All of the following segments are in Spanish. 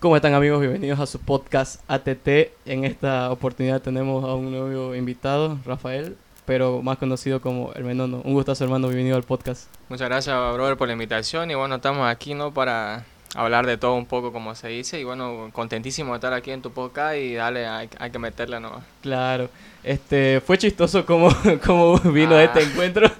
¿Cómo están amigos? Bienvenidos a su podcast ATT. En esta oportunidad tenemos a un nuevo invitado, Rafael, pero más conocido como El Menono. Un gustazo hermano, bienvenido al podcast. Muchas gracias, brother, por la invitación y bueno, estamos aquí, ¿no? Para hablar de todo un poco, como se dice, y bueno, contentísimo de estar aquí en tu podcast y dale, hay, hay que meterle nomás. Claro, este, fue chistoso cómo, cómo vino Ah. este encuentro,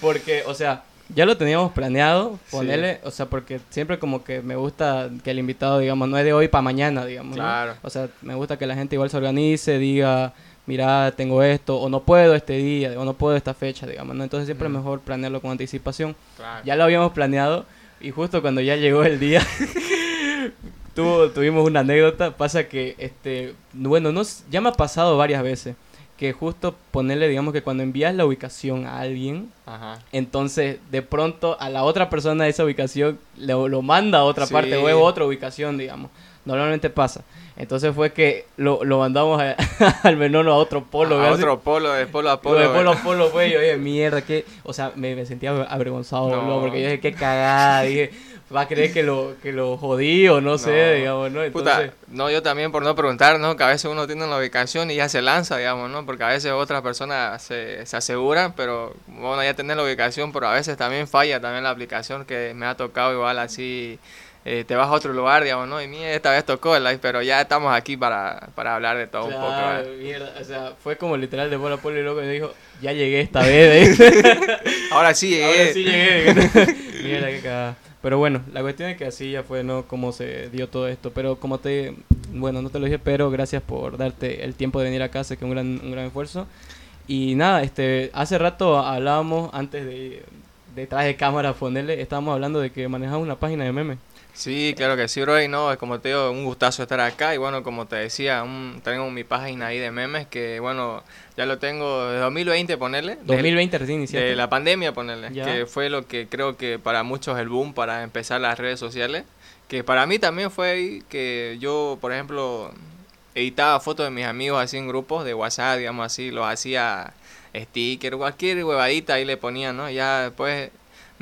porque, o sea, ya lo teníamos planeado, ponerle, o sea, porque siempre como que me gusta que el invitado, digamos, no es de hoy para mañana, digamos, ¿no? Claro. O sea, me gusta que la gente igual se organice, diga, mira, tengo esto, o no puedo este día, o no puedo esta fecha, digamos, ¿no? Entonces siempre es mejor planearlo con anticipación. Claro. Ya lo habíamos planeado y justo cuando ya llegó el día tuvo, tuvimos una anécdota. Pasa que, este, bueno, no, s- ya me ha pasado varias veces que justo ponerle, digamos que cuando envías la ubicación a alguien, Ajá. entonces de pronto a la otra persona de esa ubicación lo, lo manda a otra Sí. parte o es otra ubicación, digamos. Normalmente pasa. Entonces fue que lo, lo mandamos a- al menono a otro polo. a casi. otro polo, de polo a Polo, polo. polo, ¿verdad? polo, güey, oye, mierda, que, o sea, me, me sentía avergonzado, No. boludo, porque yo dije, qué cagada, dije, va a creer que lo, que lo jodí o no, sé, digamos, ¿no? Entonces, Puta, no, yo también por no preguntar, ¿no? Que a veces uno tiene la ubicación y ya se lanza, digamos, ¿no? Porque a veces otras personas se, se aseguran, pero bueno, ya tener la ubicación, pero a veces también falla también la aplicación que me ha tocado igual así, eh, te vas a otro lugar, digamos, ¿no? Y mí esta vez tocó el live, pero ya estamos aquí para, para hablar de todo un poco, ¿verdad? mierda, o sea, fue como literal de polo a polo y loco me dijo, ya llegué esta vez, ¿eh? Ahora sí llegué. Ahora sí llegué. Mierda, qué cagada. Pero bueno, la cuestión es que así ya fue, ¿no? Cómo se dio todo esto. Pero como te... Bueno, no te lo dije, pero gracias por darte el tiempo de venir acá. Sé que es un gran, un gran esfuerzo. Y nada, este... Hace rato hablábamos, antes de... Detrás de cámara, ponerle, estábamos hablando de que manejaba una página de memes. Sí, claro que sí, bro. Y no, como te digo, un gustazo estar acá. Y bueno, como te decía, un- tengo mi página ahí de memes que, bueno, ya lo tengo de 2020, ponerle. del- 2020 recién De iniciaste. la pandemia, ponerle. Ya. Que fue lo que creo que para muchos el boom para empezar las redes sociales. Que para mí también fue ahí que yo, por ejemplo, editaba fotos de mis amigos así en grupos de WhatsApp, digamos así, los hacía sticker, cualquier huevadita ahí le ponía, ¿no? Ya después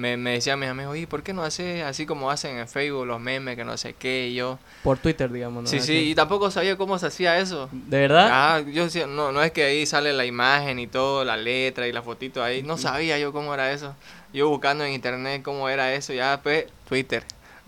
me, me decían mis amigos, oye, ¿por qué no haces así como hacen en Facebook los memes, que no sé qué? Y yo, Por Twitter, digamos, ¿no? sí, sí, Así. y tampoco sabía cómo se hacía eso. ¿De verdad? Ah, yo decía, no, no es que ahí sale la imagen y todo, la letra y la fotito ahí. No sabía yo cómo era eso. Yo buscando en internet cómo era eso, ya después Twitter.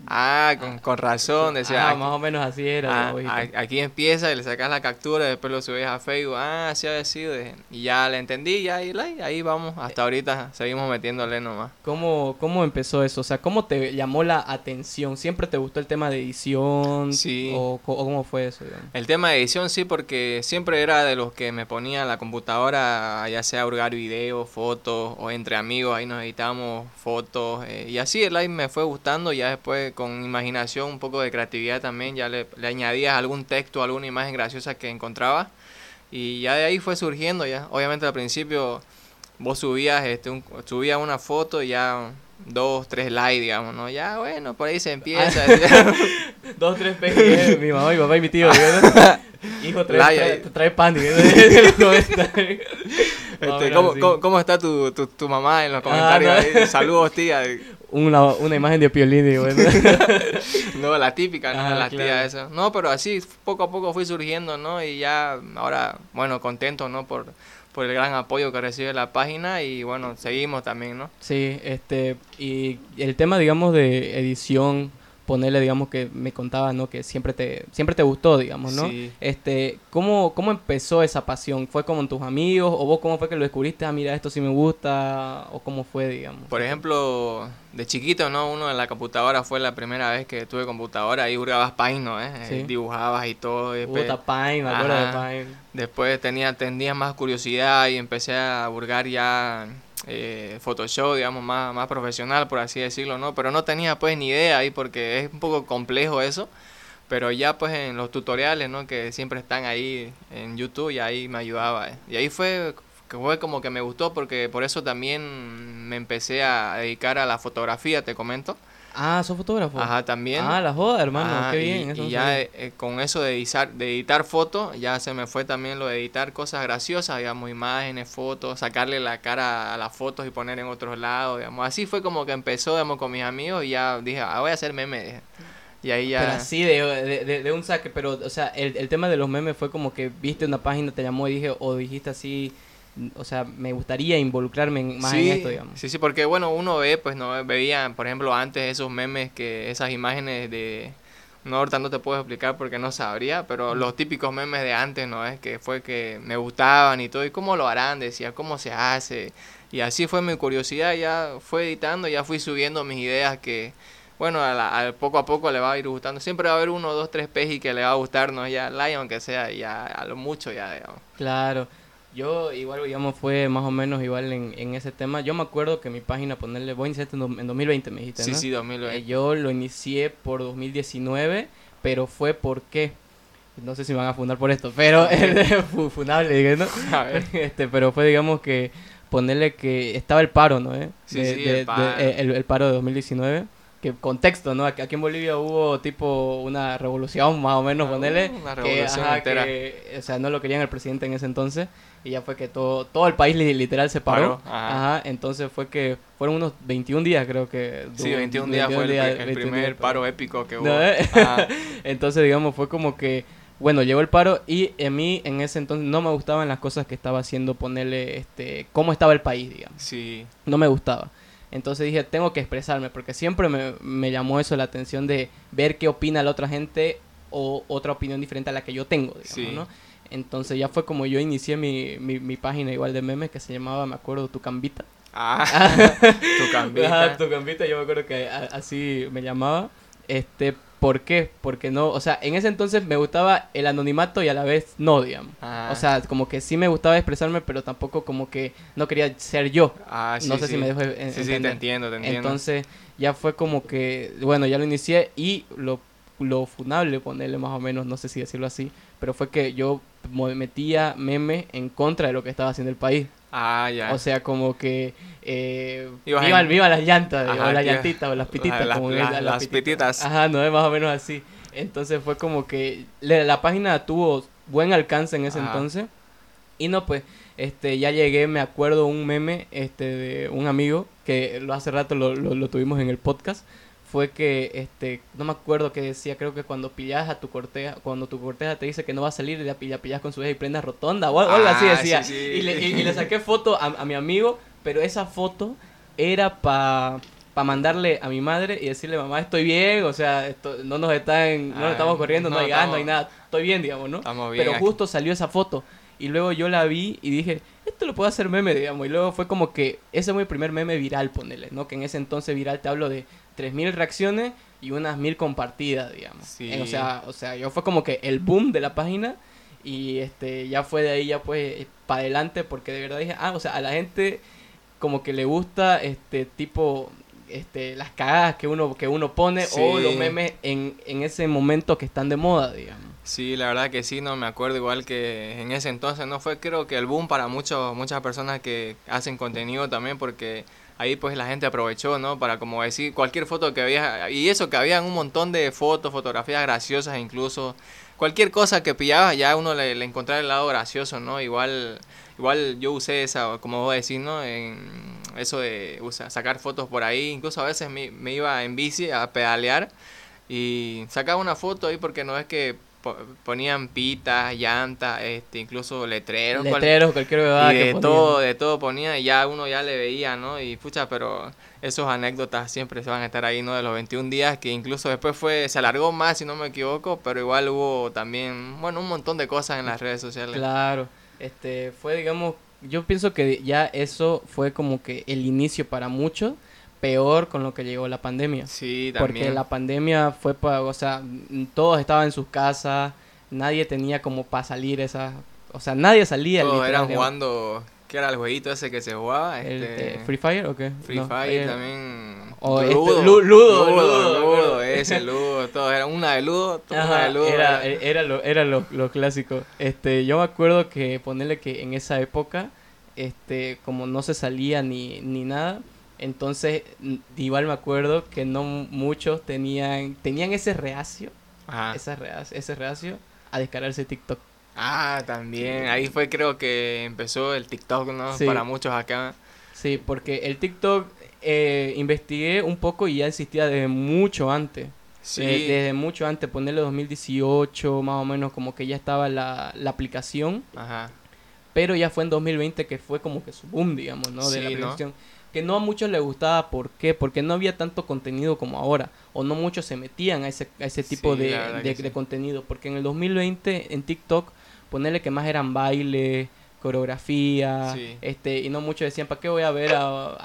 Ah, con, con razón, decía. ah, aquí, más o menos así era. ah, aquí empieza y le sacas la captura, después lo subes a Facebook. Ah, así había sido. Y ya le entendí, ya ahí, ahí, ahí vamos. Hasta ahorita seguimos metiéndole nomás. ¿Cómo, ¿Cómo empezó eso? O sea, ¿cómo te llamó la atención? ¿Siempre te gustó el tema de edición? Sí. ¿O, cómo fue eso? digamos? El tema de edición sí, porque siempre era de los que me ponía la computadora, ya sea a hurgar videos, fotos, o entre amigos, ahí nos editábamos fotos, eh, y así el live me fue gustando, ya después con imaginación, un poco de creatividad también, ya le, le añadías algún texto, alguna imagen graciosa que encontrabas, y ya de ahí fue surgiendo ya. Obviamente al principio vos subías, este, un- subías una foto y ya dos, tres likes, digamos, ¿no? Ya, bueno, por ahí se empieza. Dos, tres pejes, mi mamá, mi papá y mi tío. Hijo, trae, trae, trae pan. Este, Ahora ¿cómo, cómo, cómo está tu, tu, tu mamá en los Ah, comentarios? no. ahí? Saludos, tía. Una, una imagen de Piolín. digo. No, la típica, ¿no? Ah, la claro. tía esa. No, pero así poco a poco fui surgiendo, ¿no? Y ya ahora, bueno, contento, ¿no? Por, por el gran apoyo que recibe la página y bueno, seguimos también, ¿no? Sí, este, y el tema, digamos, de edición, ponerle, digamos, que me contaba, ¿no? Que siempre te, siempre te gustó, digamos, ¿no? Sí. Este, ¿cómo, ¿cómo empezó esa pasión? ¿Fue como en tus amigos? ¿O vos cómo fue que lo descubriste? Ah, mira, esto sí me gusta. ¿O cómo fue, digamos? Por ejemplo, de chiquito, ¿no? Uno en la computadora fue la primera vez que tuve computadora, ahí jugabas Paint, ¿no? ¿Eh? Sí. Dibujabas y todo. y después- Puta, Paint, me acuerdo de. Paint. Después tenía, tenía más curiosidad y empecé a burgar ya eh, Photoshop, digamos, más, más profesional, por así decirlo, ¿no? Pero no tenía pues ni idea ahí porque es un poco complejo eso. Pero ya pues en los tutoriales, ¿no? Que siempre están ahí en YouTube y ahí me ayudaba. Y ahí fue, fue como que me gustó porque por eso también me empecé a dedicar a la fotografía, te comento. Ah, ¿sos fotógrafo? Ajá, también. Ah, la joda, hermano. Ajá, Qué y- bien. eso Y, no ya eh, con eso de editar, de editar fotos, ya se me fue también lo de editar cosas graciosas, digamos, imágenes, fotos, sacarle la cara a las fotos y poner en otros lados, digamos. Así fue como que empezó, digamos, con mis amigos y ya dije, ah, voy a hacer meme. dije. Y ahí ya... Pero así de, de, de- de un saque, pero, o sea, el, el tema de los memes fue como que viste una página, te llamó y dije, o dijiste así, o sea, me gustaría involucrarme más sí, en esto, digamos. Sí, sí, porque bueno, uno ve, pues no veía, por ejemplo, antes esos memes que esas imágenes de no ahorita no te puedo explicar porque no sabría, pero los típicos memes de antes, ¿no? Es que fue que me gustaban y todo, y cómo lo harán, decía, cómo se hace. Y así fue mi curiosidad, ya fue editando, ya fui subiendo mis ideas que bueno, a la- al poco a poco le va a ir gustando. Siempre va a haber uno, dos, tres peji que le va a gustar, ¿no? Ya like, aunque sea ya a lo mucho ya, digamos. Claro. Yo igual, digamos, fue más o menos igual en, en ese tema. Yo me acuerdo que mi página, ponerle, voy a iniciar en, en 2020, me dijiste, Sí, ¿no? sí, Eh, 2020. yo lo inicié por 2019, pero fue porque, no sé si me van a fundar por esto, pero fu- funable, dije, ¿no? A ver. este, pero fue, digamos, que ponerle que estaba el paro, ¿no? eh? Sí, De- sí, de- el de- paro. eh, el- el paro de 2019. Que contexto, ¿no? Aquí en Bolivia hubo tipo una revolución, más o menos, Ah, ponerle. una que, revolución ajá, entera. que, o sea, no lo querían el presidente en ese entonces. Y ya fue que todo, todo el país li- literal se paró. Paró, ajá. Ajá, entonces fue que fueron unos 21 días, creo que. Sí, du- 21 días fue el, pri- el 21 primer días, paro épico que hubo. No, ¿eh? Entonces, digamos, fue como que, bueno, llegó el paro y a mí en ese entonces no me gustaban las cosas que estaba haciendo, ponerle, este, cómo estaba el país, digamos. Sí, No me gustaba. Entonces dije, tengo que expresarme, porque siempre me, me llamó eso la atención de ver qué opina la otra gente o otra opinión diferente a la que yo tengo, digamos, Sí. ¿no? Entonces ya fue como yo inicié mi, mi, mi página igual de memes que se llamaba, me acuerdo, Tu Cambita. Ah, tu cambita. Tu Cambita, yo me acuerdo que así me llamaba. Este, ¿por qué? Porque no, o sea, en ese entonces me gustaba el anonimato y a la vez no, digamos. Ah. O sea, como que sí me gustaba expresarme, pero tampoco como que no quería ser yo. Ah, sí, no sé sí. si me dejo en- Sí, sí, te entender. entiendo, te entiendo. Entonces ya fue como que, bueno, ya lo inicié y lo, lo funable, ponerle más o menos, no sé si decirlo así, pero fue que yo metía memes en contra de lo que estaba haciendo el país. ah, ya. O sea, como que eh, viva, en- viva las llantas, Ajá, o las llantitas, o las pititas, las- como dicen, las pititas. Ajá, no es más o menos así. Entonces fue como que la, la página tuvo buen alcance en ese Ajá. entonces. Y no, pues, este, ya llegué, me acuerdo un meme, este, de un amigo, que lo hace rato lo, lo, lo tuvimos en el podcast, fue que, este, no me acuerdo que decía, creo que cuando pillas a tu corteja, cuando tu corteja te dice que no va a salir, y la pillas, pillas con su y prendas rotonda, o, algo- así Ah, decía. sí, sí. Y, le, y- y le saqué foto a, a mi amigo, pero esa foto era para pa mandarle a mi madre y decirle, mamá, estoy bien, o sea, esto- no nos están, no nos Ah, estamos corriendo, no, no, hay gas, no hay nada, estoy bien, digamos, ¿no? Estamos bien. Pero aquí. justo salió esa foto. Y luego yo la vi y dije, esto lo puedo hacer meme, digamos. Y luego fue como que ese fue mi primer meme viral, ponele, ¿no? Que en ese entonces viral te hablo de 3.000 reacciones y unas 1.000 compartidas, digamos. Sí. Eh, o, sea, o sea, yo fue como que el boom de la página y este ya fue de ahí ya pues para adelante porque de verdad dije, ah, o sea, a la gente como que le gusta este tipo este las cagadas que uno que uno pone o los memes en, en ese momento que están de moda, digamos. Sí, la verdad que sí, no me acuerdo igual que en ese entonces no fue creo que el boom para muchos muchas personas que hacen contenido también porque ahí pues la gente aprovechó, ¿no? Para como decir cualquier foto que había y eso que había un montón de fotos, fotografías graciosas incluso cualquier cosa que pillaba ya uno le, encontraba el lado gracioso, ¿no? Igual igual yo usé esa como vos decís, ¿no? En eso de sacar fotos por ahí, incluso a veces me, me iba en bici a pedalear y sacaba una foto ahí porque no es que ponían pitas, llantas, este, incluso letreros, cual- Letreros, cualquier bebada y de todo, de todo ponía y ya uno ya le veía, ¿no? Y pucha, pero esos anécdotas siempre se van a estar ahí, ¿no? De los 21 días, que incluso después fue, se alargó más, si no me equivoco, pero igual hubo también, bueno, un montón de cosas en las redes sociales. Claro, este fue digamos, yo pienso que ya eso fue como que el inicio para muchos, peor con lo que llegó la pandemia. Sí, Porque también. la pandemia fue para, o sea, todos estaban en sus casas, nadie tenía como para salir esa, o sea, nadie salía. Todos eran jugando, ¿qué era el jueguito ese que se jugaba? Este, Free Fire o qué? Free No, Fire eh, también. o este, Ludo, Lu- Ludo, Ludo, Ludo, Ludo, ese Ludo, todo era una de Ludo, toda una Ajá, de Ludo. era, eh, era lo, era lo, lo clásico. Este, yo me acuerdo que ponerle que en esa época, este, como no se salía ni, ni nada, entonces igual me acuerdo que no muchos tenían, tenían ese reacio, Ajá. ese reacio, ese reacio a descargarse TikTok. Ah, también. Ahí fue creo que empezó el TikTok, ¿no? Sí. Para muchos acá. Sí, porque el TikTok eh, investigué un poco y ya existía desde mucho antes. Sí. Eh, desde mucho antes, ponerle 2018, más o menos, como que ya estaba la, la aplicación. Ajá. Pero ya fue en 2020 que fue como que su boom, digamos, ¿no? De la aplicación. Que no a muchos les gustaba, ¿por qué? Porque no había tanto contenido como ahora. O no muchos se metían a ese, a ese tipo de, de, contenido. Porque en el 2020, en TikTok, ponerle que más eran baile, coreografía, este, y no muchos decían, ¿para qué voy a ver a,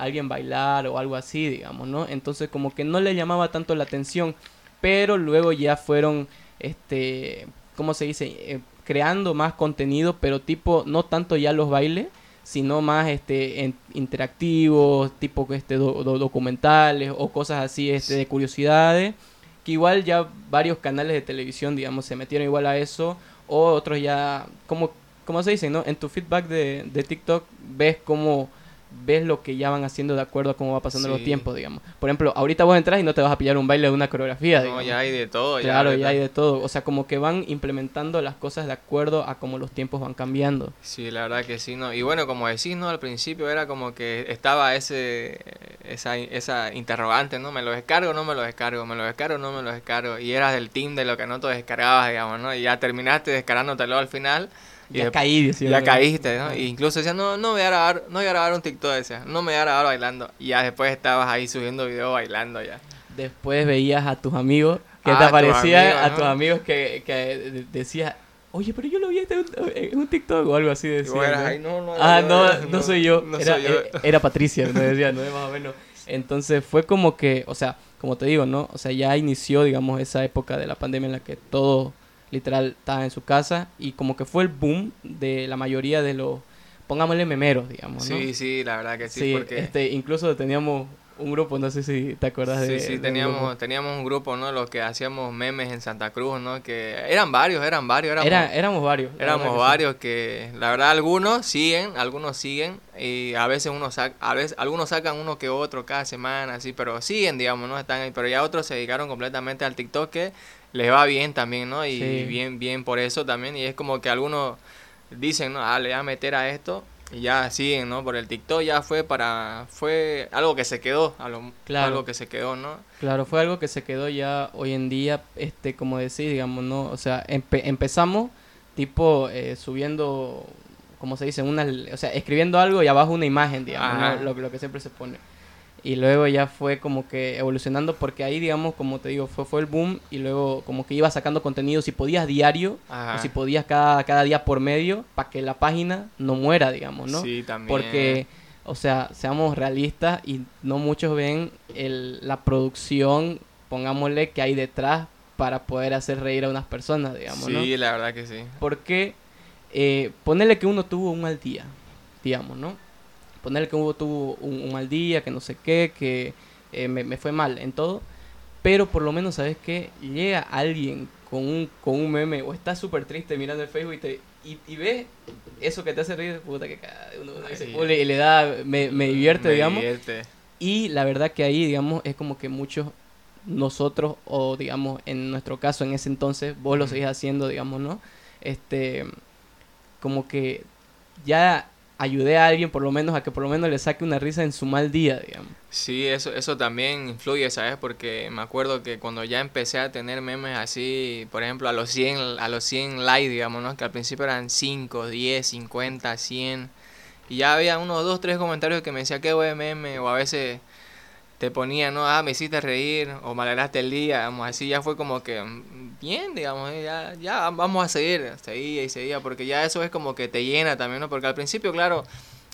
alguien bailar o algo así, digamos, ¿no? Entonces como que no le llamaba tanto la atención, pero luego ya fueron, este, ¿cómo se dice? Eh, creando más contenido, pero tipo, no tanto ya los bailes, sino más este interactivos, tipo este documentales o cosas así este de curiosidades, que igual ya varios canales de televisión, digamos, se metieron igual a eso o otros ya como como se dice, ¿no? En tu feedback de, de TikTok ves cómo ves lo que ya van haciendo de acuerdo a cómo va pasando los tiempos, digamos. Por ejemplo, ahorita vos entras y no te vas a pillar un baile de una coreografía, No, ya hay de todo. Claro, ya, hay de todo. O sea, como que van implementando las cosas de acuerdo a cómo los tiempos van cambiando. Sí, la verdad que sí, ¿no? Y bueno, como decís, ¿no? Al principio era como que estaba ese esa, esa interrogante, ¿no? ¿Me lo descargo o no me lo descargo? ¿Me lo descargo o no me lo descargo? Y eras del team de lo que no te descargabas, digamos, ¿no? Y ya terminaste descargándotelo al final ya caí, Ya caíste, ¿no? incluso decía, no, no voy a grabar, no voy a grabar un TikTok, decía, no me voy a grabar bailando. Y ya después estabas ahí subiendo videos bailando ya. Después veías a tus amigos, que te aparecían a tus amigos que, que decías, oye, pero yo lo vi en un TikTok o algo así. Decía, ¿no? no, ah, no, no, soy yo. era, era, Patricia, me decía, no más o menos. Entonces fue como que, o sea, como te digo, ¿no? O sea, ya inició, digamos, esa época de la pandemia en la que todo literal estaba en su casa y como que fue el boom de la mayoría de los, pongámosle memeros, digamos. ¿no? Sí, sí, la verdad que sí. porque... este, incluso teníamos un grupo, no sé si te acuerdas de... Sí, sí, teníamos, teníamos un grupo, ¿no? Los que hacíamos memes en Santa Cruz, ¿no? Que eran varios, eran varios. Éramos, Era, éramos varios. Éramos varios que, la verdad, algunos siguen, algunos siguen y a veces uno saca, a veces algunos sacan uno que otro cada semana, así, pero siguen, digamos, ¿no? Están ahí, pero ya otros se dedicaron completamente al TikTok que les va bien también, ¿no? Y bien, bien por eso también. Y es como que algunos dicen, ¿no? Ah, le voy a meter a esto y ya siguen, ¿no? Por el TikTok ya fue para, fue algo que se quedó, algo que se quedó, ¿no? Claro, fue algo que se quedó ya hoy en día, este, como decís, digamos, ¿no? O sea, empezamos tipo eh, subiendo, como se dice, una, o sea, escribiendo algo y abajo una imagen, digamos, lo, lo que siempre se pone y luego ya fue como que evolucionando porque ahí digamos como te digo fue fue el boom y luego como que iba sacando contenido si podías diario o si podías cada, cada día por medio para que la página no muera digamos no sí también. Porque o sea seamos realistas y no muchos ven el, la producción pongámosle que hay detrás para poder hacer reír a unas personas digamos sí la verdad que sí. Porque eh, ponerle que uno tuvo un mal día digamos no ponerle que hubo, tuvo un, mal día, que no sé qué, que eh, me, fue mal en todo, pero por lo menos, ¿sabes qué? Llega alguien con un, con un meme o está súper triste mirando el Facebook y, y, ve eso que te hace reír, puta que uno, uno y le da, me, me divierte, digamos. Y la verdad que ahí, digamos, es como que muchos nosotros, o digamos, en nuestro caso, en ese entonces, vos lo seguís haciendo, digamos, ¿no? Este, como que ya ayudé a alguien por lo menos a que por lo menos le saque una risa en su mal día, digamos. Sí, eso, eso también influye, ¿sabes? Porque me acuerdo que cuando ya empecé a tener memes así, por ejemplo, a los 100, a los 100 likes, digamos, ¿no? Que al principio eran 5, 10, 50, 100. Y ya había unos, dos, tres comentarios que me decía qué buen meme, o a veces te ponía, ¿no? Ah, me hiciste reír, o me alegraste el día, digamos, así ya fue como que, mm, bien, digamos, eh, ya, ya vamos a seguir, seguía y seguía, porque ya eso es como que te llena también, ¿no? Porque al principio, claro,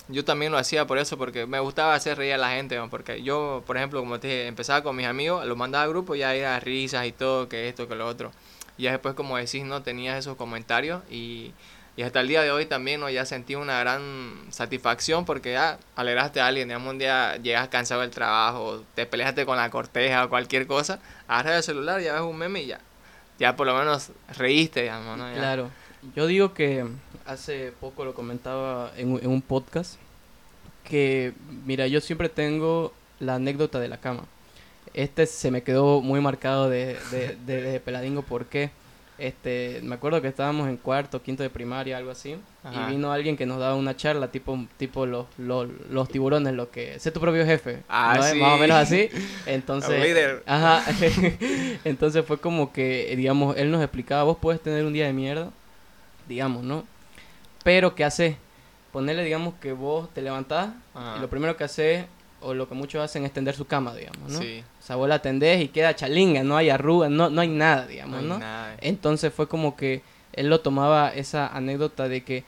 yo también lo hacía por eso, porque me gustaba hacer reír a la gente, ¿no? porque yo, por ejemplo, como te dije, empezaba con mis amigos, los mandaba al grupo, ya era risas y todo, que esto, que lo otro. Y ya después, como decís, ¿no? Tenías esos comentarios y y hasta el día de hoy también ¿no? ya sentí una gran satisfacción porque ya alegraste a alguien, digamos un día llegas cansado del trabajo, te peleaste con la corteja o cualquier cosa, agarras el celular, ya ves un meme y ya, ya por lo menos reíste, digamos, ¿no? Claro, yo digo que hace poco lo comentaba en, un podcast, que mira, yo siempre tengo la anécdota de la cama. Este se me quedó muy marcado de, de, de, Peladingo, ¿por qué? Este, me acuerdo que estábamos en cuarto, quinto de primaria, algo así, Ajá. y vino alguien que nos daba una charla, tipo, tipo los, los, los tiburones, lo que, sé tu propio jefe, Ah, ¿no? sí. más o menos así, entonces, ajá, entonces fue como que, digamos, él nos explicaba, vos puedes tener un día de mierda, digamos, ¿no? Pero, ¿qué haces? Ponerle, digamos, que vos te levantás, Ajá. y lo primero que haces, o lo que muchos hacen es tender su cama, digamos, ¿no? Sí, O sea, vos la tendés y queda chalinga, no hay arrugas, no, no hay nada, digamos, no ¿no? nada. Entonces fue como que él lo tomaba esa anécdota de que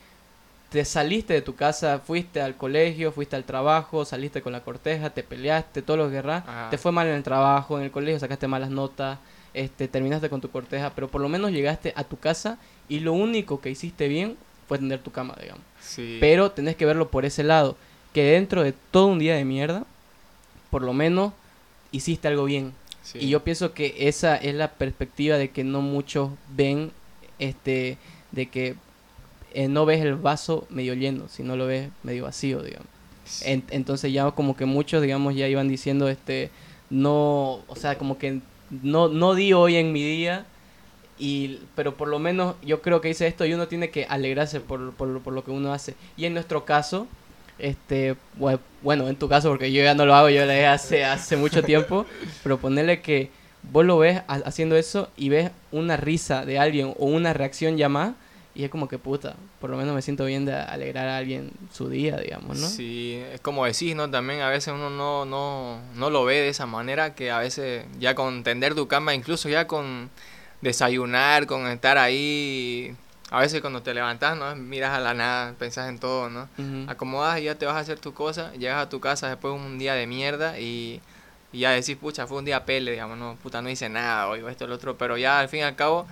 te saliste de tu casa, fuiste al colegio, fuiste al trabajo, saliste con la corteja, te peleaste, todo lo que querrás, Ajá. te fue mal en el trabajo, en el colegio sacaste malas notas, este, terminaste con tu corteja, pero por lo menos llegaste a tu casa y lo único que hiciste bien fue tender tu cama, digamos. Sí. Pero tenés que verlo por ese lado, que dentro de todo un día de mierda, por lo menos hiciste algo bien. sí. Y yo pienso que esa es la perspectiva de que no muchos ven, este, de que eh, no ves el vaso medio lleno, sino lo ves medio vacío, digamos. En- entonces ya como que muchos, digamos, ya iban diciendo, este, no, o sea, como que no, no di hoy en mi día, y, pero por lo menos yo creo que hice esto y uno tiene que alegrarse por, por, por lo que uno hace. Y en nuestro caso, este, bue- bueno, en tu caso, porque yo ya no lo hago, yo lo dejé hace, hace mucho tiempo, pero ponerle que vos lo ves ha- haciendo eso y ves una risa de alguien o una reacción ya más, y es como que puta, por lo menos me siento bien de alegrar a alguien su día, digamos, ¿no? Sí, es como decís, ¿no? También a veces uno no, no, no lo ve de esa manera, que a veces ya con tender tu cama, incluso ya con desayunar, con estar ahí, a veces cuando te levantas, ¿no? Miras a la nada, pensás en todo, ¿no? Acomodas y ya te vas a hacer tu cosa, llegas a tu casa después de un día de mierda y, y ya decís, pucha, fue un día pele, digamos, no, puta, no hice nada hoy, esto, lo otro, pero ya al fin y al cabo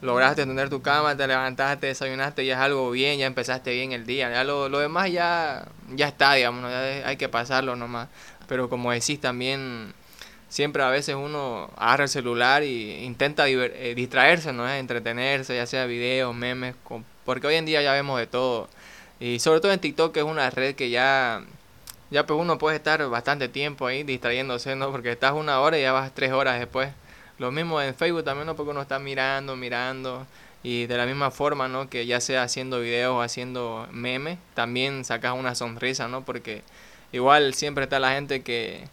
lograste tender tu cama, te levantaste, desayunaste, ya es algo bien, ya empezaste bien el día, ya lo, lo demás ya, ya está, digamos, ¿no? Ya hay que pasarlo nomás, pero como decís también, siempre a veces uno agarra el celular y intenta eh, distraerse, ¿no? Entretenerse, ya sea videos, memes, con- porque hoy en día ya vemos de todo. Y sobre todo en TikTok, que es una red que ya, ya pues uno puede estar bastante tiempo ahí distrayéndose, ¿no? Porque estás una hora y ya vas tres horas después. Lo mismo en Facebook también, ¿no? Porque uno está mirando, mirando. Y de la misma forma, ¿no? Que ya sea haciendo videos o haciendo memes, también sacas una sonrisa, ¿no? Porque igual siempre está la gente que,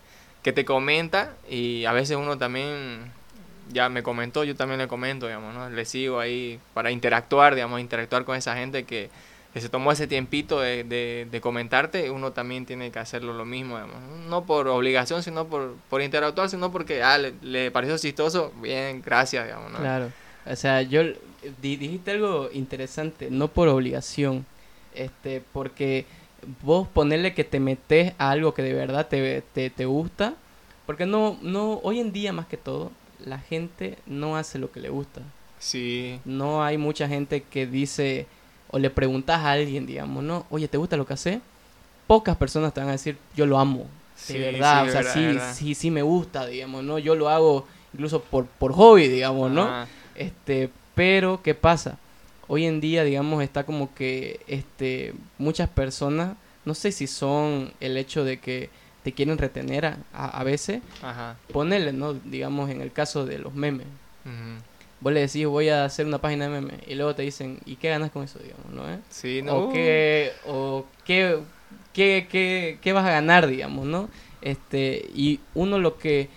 que te comenta y a veces uno también ya me comentó, yo también le comento, digamos, ¿no? Le sigo ahí para interactuar, digamos, interactuar con esa gente que, se tomó ese tiempito de, de, comentarte, uno también tiene que hacerlo lo mismo, digamos. No por obligación, sino por, por interactuar, sino porque, ah, le, pareció chistoso, bien, gracias, digamos, ¿no? Claro. O sea, yo di- dijiste algo interesante, no por obligación, este, porque vos ponerle que te metes a algo que de verdad te, te, te gusta, porque no, no, hoy en día más que todo, la gente no hace lo que le gusta. Sí, No hay mucha gente que dice, o le preguntas a alguien, digamos, ¿no? Oye, ¿te gusta lo que hace? Pocas personas te van a decir, yo lo amo. De sí, verdad, sí, o sea, verdad, sí, verdad. sí, sí me gusta, digamos, ¿no? Yo lo hago incluso por, por hobby, digamos, ¿no? Este, pero ¿qué pasa? Hoy en día, digamos, está como que este muchas personas, no sé si son el hecho de que te quieren retener a, a, a veces, Ajá. ponele, ¿no? Digamos, en el caso de los memes. Vos le decís, voy a hacer una página de memes, y luego te dicen, ¿y qué ganas con eso, digamos, no? eh? Sí, no. O qué, o qué, qué, qué, qué vas a ganar, digamos, ¿no? Este, y uno lo que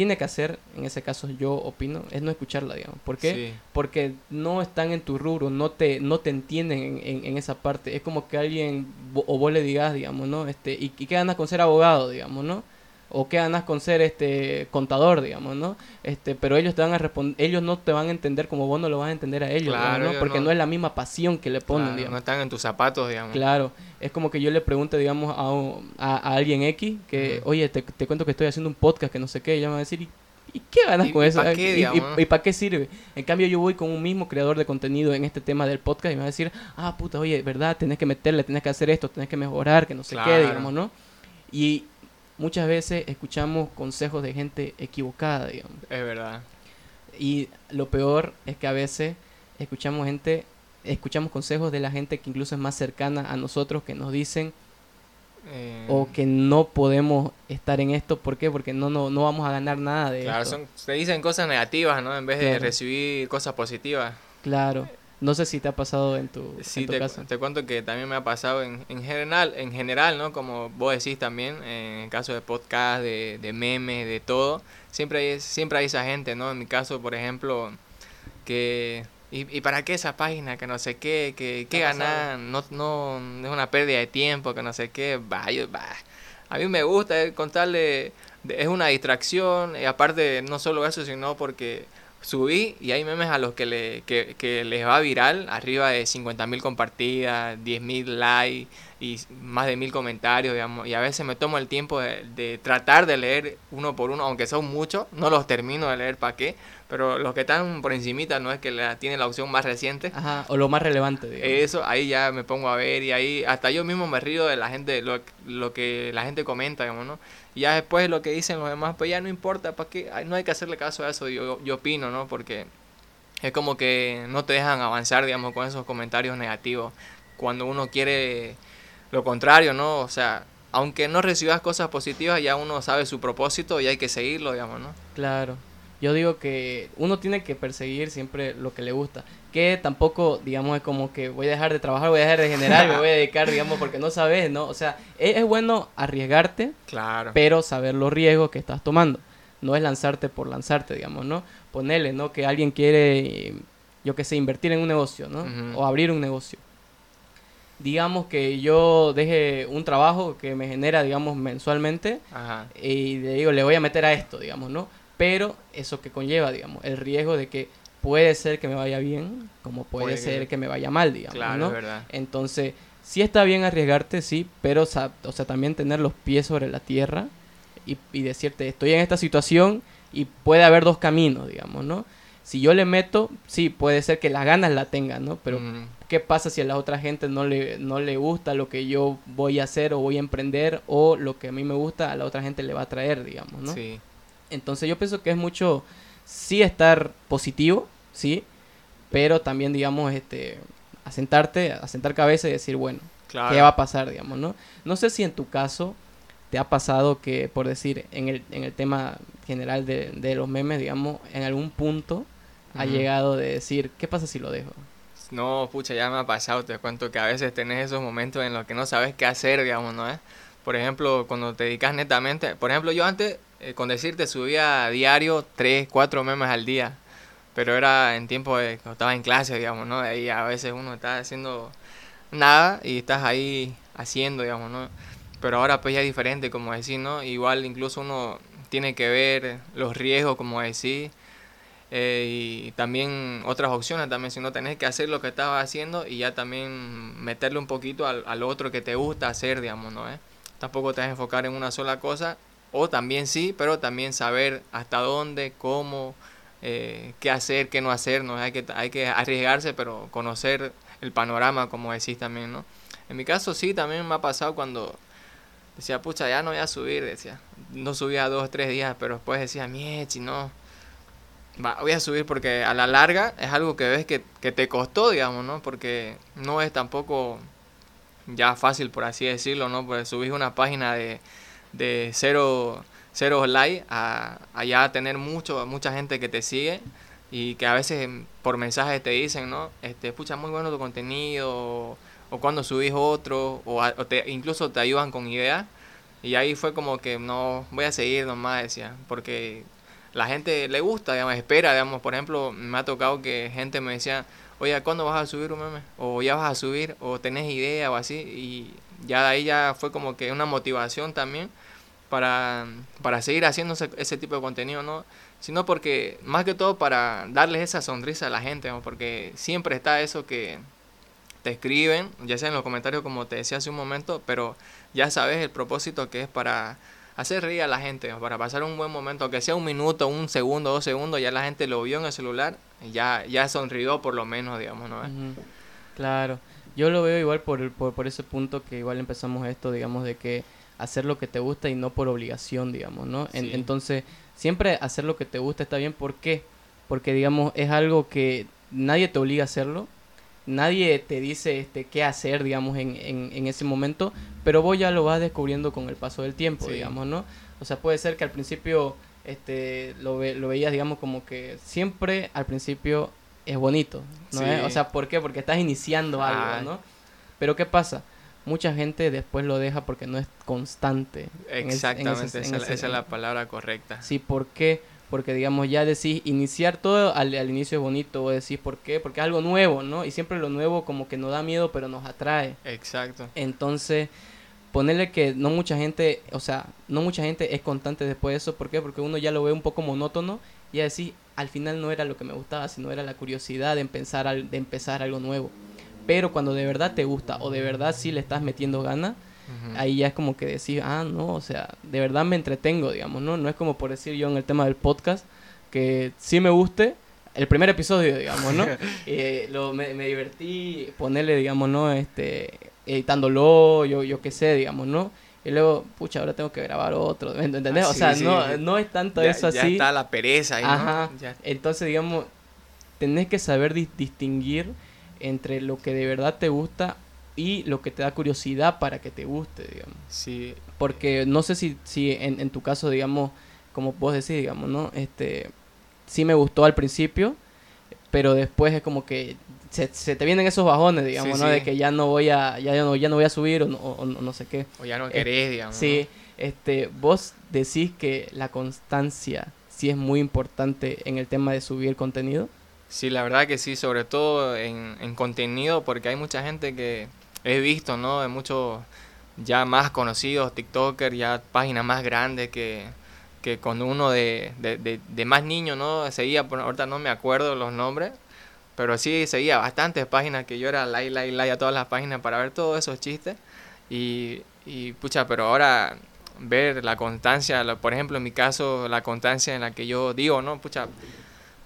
tiene que hacer, en ese caso yo opino, es no escucharla, digamos. ¿Por qué? Sí. porque no están en tu rubro, no te, no te entienden en, en- en esa parte. Es como que alguien, o vos le digas, digamos, ¿no? Este, ¿y, y qué ganas con ser abogado, digamos, no? O qué ganas con ser este contador, digamos, ¿no? Este, pero ellos te van a responder, ellos no te van a entender como vos no lo vas a entender a ellos, Claro, digamos, ¿no? Porque no- no es la misma pasión que le ponen, Claro, digamos. no están en tus zapatos, digamos. Claro, es como que yo le pregunte, digamos, a, a, a alguien X que, oye, te, te cuento que estoy haciendo un podcast que no sé qué, y ella me va a decir, ¿y, qué ganas ¿Y- con y eso? pa' ¿Y- qué, y- y, para qué sirve? En cambio, yo voy con un mismo creador de contenido en este tema del podcast y me va a decir, ah, puta, oye, ¿verdad? Tenés que meterle, tenés que hacer esto, tenés que mejorar, que no sé qué, digamos, ¿no? Y muchas veces escuchamos consejos de gente equivocada, digamos. Es verdad. Y lo peor es que a veces escuchamos gente, escuchamos consejos de la gente que incluso es más cercana a nosotros que nos dicen, Eh, o que no podemos estar en esto. ¿Por qué? Porque no, no, no vamos a ganar nada de claro, esto. te dicen cosas negativas, ¿no? En vez de Claro. recibir cosas positivas. Claro. No sé si te ha pasado en tu, Sí, en tu te, caso. te cuento que también me ha pasado en, en general, en general, ¿no? Como vos decís también, en el caso de podcast, de, de memes, de todo, siempre hay, siempre hay esa gente, ¿no? En mi caso, por ejemplo, que... ¿Y, y para qué esa página? Que no sé qué, que qué ¿Qué ha ganar, no, no, es una pérdida de tiempo, que no sé qué, bah, yo- bah. A mí me gusta eh, contarle, es una distracción, y aparte no solo eso, sino porque subí y hay memes a los que, le, que, que les va viral, arriba de 50.000 compartidas, 10.000 likes y más de 1.000 comentarios, digamos, y a veces me tomo el tiempo de, de tratar de leer uno por uno, aunque son muchos, no los termino de leer para qué, pero los que están por encimita no es que la, tiene la opción más reciente, Ajá, o lo más relevante, digamos. eso, ahí ya me pongo a ver y ahí hasta yo mismo me río de la gente, lo, lo que la gente comenta, digamos, ¿no? Y ya después lo que dicen los demás, pues ya no importa, ¿para qué? No hay que hacerle caso a eso, yo, yo opino, ¿no? Porque es como que no te dejan avanzar, digamos, con esos comentarios negativos. Cuando uno quiere lo contrario, ¿no? O sea, aunque no recibas cosas positivas, ya uno sabe su propósito y hay que seguirlo, digamos, ¿no? Claro. Yo digo que uno tiene que perseguir siempre lo que le gusta. Que tampoco, digamos, es como que voy a dejar de trabajar, voy a dejar de generar, me voy a dedicar, digamos, porque no sabes, ¿no? O sea, es, es bueno arriesgarte, Claro. pero saber los riesgos que estás tomando. No es lanzarte por lanzarte, digamos, ¿no? Ponerle, ¿no? Que alguien quiere, yo qué sé, invertir en un negocio, ¿no? O abrir un negocio. Digamos que yo deje un trabajo que me genera, digamos, mensualmente Ajá. y le digo, le voy a meter a esto, digamos, ¿no? Pero eso que conlleva, digamos, el riesgo de que puede ser que me vaya bien, como puede, ser que me vaya mal, digamos, Claro, ¿no? verdad. Entonces, sí está bien arriesgarte, sí, pero, sa- o sea, también tener los pies sobre la tierra y, y decirte, estoy en esta situación y puede haber dos caminos, digamos, ¿no? Si yo le meto, sí, puede ser que las ganas la tenga, ¿no? Pero, Mm, ¿qué pasa si a la otra gente no le, no le gusta lo que yo voy a hacer o voy a emprender o lo que a mí me gusta a la otra gente le va a traer, digamos, ¿no? Sí. Entonces yo pienso que es mucho, sí estar positivo, sí, pero también, digamos, este, asentarte, asentar cabeza y decir, bueno, Claro. ¿qué va a pasar, digamos, no? No sé si en tu caso te ha pasado que, por decir, en el, en el tema general de, de los memes, digamos, en algún punto ha llegado de decir, ¿qué pasa si lo dejo? No, pucha, ya me ha pasado, te cuento que a veces tenés esos momentos en los que no sabes qué hacer, digamos, ¿no es? Por ejemplo, cuando te dedicas netamente, por ejemplo, yo antes, eh, con decirte, subía diario 3, 4 memes al día, pero era en tiempo de cuando estaba en clase, digamos, ¿no? De ahí a veces uno está haciendo nada y estás ahí haciendo, digamos, ¿no? Pero ahora pues ya es diferente, como decir, ¿no? Igual incluso uno tiene que ver los riesgos, como decir, eh, y también otras opciones también, si no tenés que hacer lo que estabas haciendo y ya también meterle un poquito al, al otro que te gusta hacer, digamos, ¿no? ¿Eh? Tampoco te vas a enfocar en una sola cosa, o también sí, pero también saber hasta dónde, cómo, eh, qué hacer, qué no hacer, ¿no? Hay que, hay que arriesgarse, pero conocer el panorama, como decís también, ¿no? En mi caso sí, también me ha pasado cuando decía, pucha, ya no voy a subir, decía. No subía dos o tres días, pero después decía, miechi, no. Voy a subir porque a la larga es algo que ves que, que te costó, digamos, ¿no? Porque no es tampoco ya fácil, por así decirlo, ¿no? Pues subís una página de, de cero, cero likes a, a ya tener mucho, mucha gente que te sigue y que a veces por mensajes te dicen, ¿no? Este, pucha, muy bueno tu contenido, o, cuando subís otro, o, a- incluso te ayudan con ideas. Y ahí fue como que no, voy a seguir nomás, decía, porque la gente le gusta, digamos, espera, digamos, por ejemplo, me ha tocado que gente me decía, oye, ¿cuándo vas a subir un meme? O ya vas a subir, o tenés idea, o así, y ya de ahí ya fue como que una motivación también para, para seguir haciendo ese, tipo de contenido, ¿no? Sino porque, más que todo, para darles esa sonrisa a la gente, ¿no? Porque siempre está eso que te escriben, ya sea en los comentarios como te decía hace un momento, pero ya sabes el propósito que es para hacer reír a la gente, para pasar un buen momento, aunque sea un minuto, un segundo, dos segundos, ya la gente lo vio en el celular, y ya, ya sonrió por lo menos, digamos, ¿no? Claro, yo lo veo igual por, por, por ese punto que igual empezamos esto, digamos, de que hacer lo que te gusta y no por obligación, digamos, ¿no? En- Sí. entonces, siempre hacer lo que te gusta está bien, ¿por qué? Porque, digamos, es algo que nadie te obliga a hacerlo, nadie te dice este qué hacer, digamos, en, en, en, ese momento, pero vos ya lo vas descubriendo con el paso del tiempo, digamos, ¿no? O sea, puede ser que al principio este, lo, ve, lo veías, digamos, como que siempre al principio es bonito, ¿no? O sea, ¿por qué? Porque estás iniciando algo, ¿no? Pero ¿qué pasa? Mucha gente después lo deja porque no es constante. Exactamente, esa, es la palabra correcta. Sí, ¿por qué? Porque, digamos, ya decís, iniciar todo al, al inicio es bonito, o decís, ¿por qué? Porque es algo nuevo, ¿no? Y siempre lo nuevo como que nos da miedo, pero nos atrae. Exacto. Entonces, ponerle que no mucha gente, o sea, no mucha gente es constante después de eso. ¿Por qué? Porque uno ya lo ve un poco monótono y a decir, al final no era lo que me gustaba, sino era la curiosidad de empezar, de empezar algo nuevo. Pero cuando de verdad te gusta o de verdad sí le estás metiendo gana, ahí ya es como que decir, ah, no, o sea, de verdad me entretengo, digamos, ¿no? No es como por decir yo en el tema del podcast, que sí me guste, el primer episodio, digamos, ¿no? eh, lo, me, me, divertí ponerle, digamos, ¿no? Este, editándolo, yo, yo qué sé, digamos, ¿no? Y luego, pucha, ahora tengo que grabar otro, ¿entendés? o sea, no, no es tanto eso así. Ya está la pereza ahí, Ajá. Entonces, digamos, tenés que saber distinguir entre lo que de verdad te gusta y lo que te da curiosidad para que te guste, digamos. Sí. Porque no sé si, si en, en tu caso, digamos, como vos decís, digamos, ¿no? Este, sí me gustó al principio, pero después es como que se, se, te vienen esos bajones, digamos, ¿no? De que ya no voy a, ya, ya, no, ya no voy a subir o no, o, no sé qué. O ya no querés, digamos. Sí, este, vos decís que la constancia sí es muy importante en el tema de subir contenido. Sí, la verdad que sí, sobre todo en, en contenido, porque hay mucha gente que he visto, ¿no? De muchos ya más conocidos, TikTokers, ya páginas más grandes que, que con uno de, de, de, de más niño, ¿no? Seguía, ahorita no me acuerdo los nombres, pero sí seguía bastantes páginas que yo era like, like, like a todas las páginas para ver todos esos chistes. Y, y pucha, pero ahora ver la constancia, por ejemplo, en mi caso, la constancia en la que yo digo, ¿no? Pucha,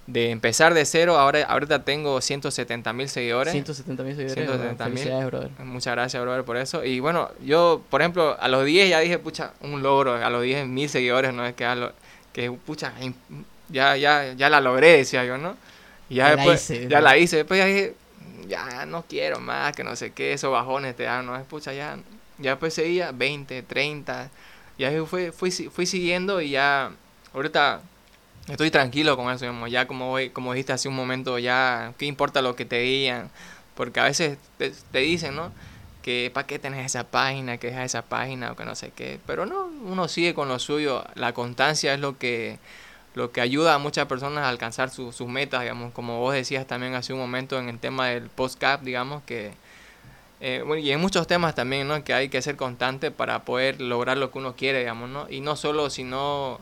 de empezar de cero, ahora ahorita tengo 170 mil seguidores. 170 mil seguidores. 170 mil. brother. Muchas gracias, brother, por eso. Y bueno, yo, por ejemplo, a los 10 ya dije, pucha, un logro, a los 10 mil seguidores, ¿no? Es que, a lo, que pucha, ya, ya, ya la logré, decía yo, ¿no? Y ya, después, ya la hice. Después ya dije, ya no quiero más, que no sé qué, esos bajones te dan, no escucha ya. Ya después seguía 20, 30. Ya fui, fui, fui siguiendo y ya, ahorita estoy tranquilo con eso, ya como, como dijiste hace un momento, ya, ¿qué importa lo que te digan? Porque a veces te, dicen, ¿no? Que para qué tenés esa página, que dejas esa página o que no sé qué. Pero no, uno sigue con lo suyo. La constancia es lo que lo que ayuda a muchas personas a alcanzar sus metas, digamos, como vos decías también hace un momento en el tema del post-cap, digamos, que, eh, y en muchos temas también, ¿no? Que hay que ser constante para poder lograr lo que uno quiere, digamos, ¿no? Y no solo sino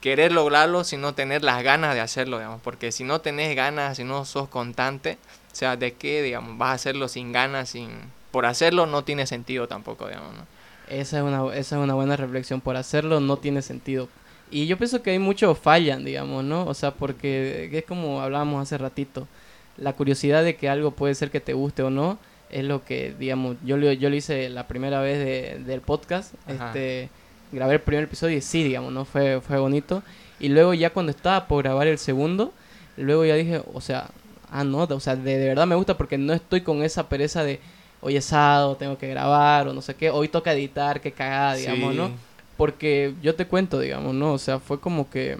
querer lograrlo, sino tener las ganas de hacerlo, digamos, porque si no tenés ganas, si no sos constante, o sea, ¿de qué, digamos, vas a hacerlo sin ganas, sin... Por hacerlo no tiene sentido tampoco, digamos, ¿no? Esa es una, esa es una buena reflexión, por hacerlo no tiene sentido y yo pienso que hay muchos fallan, digamos, ¿no? O sea, porque es como hablábamos hace ratito, la curiosidad de que algo puede ser que te guste o no, es lo que, digamos, yo lo, yo lo hice la primera vez de, del podcast, este, grabé el primer episodio y sí, digamos, ¿no? Fue, fue bonito. Y luego ya cuando estaba por grabar el segundo, luego ya dije, o sea, ah, no, o sea, de, de verdad me gusta porque no estoy con esa pereza de, hoy es sábado, tengo que grabar o no sé qué, hoy toca editar, qué cagada, digamos, ¿no? Porque yo te cuento, digamos, ¿no? O sea, fue como que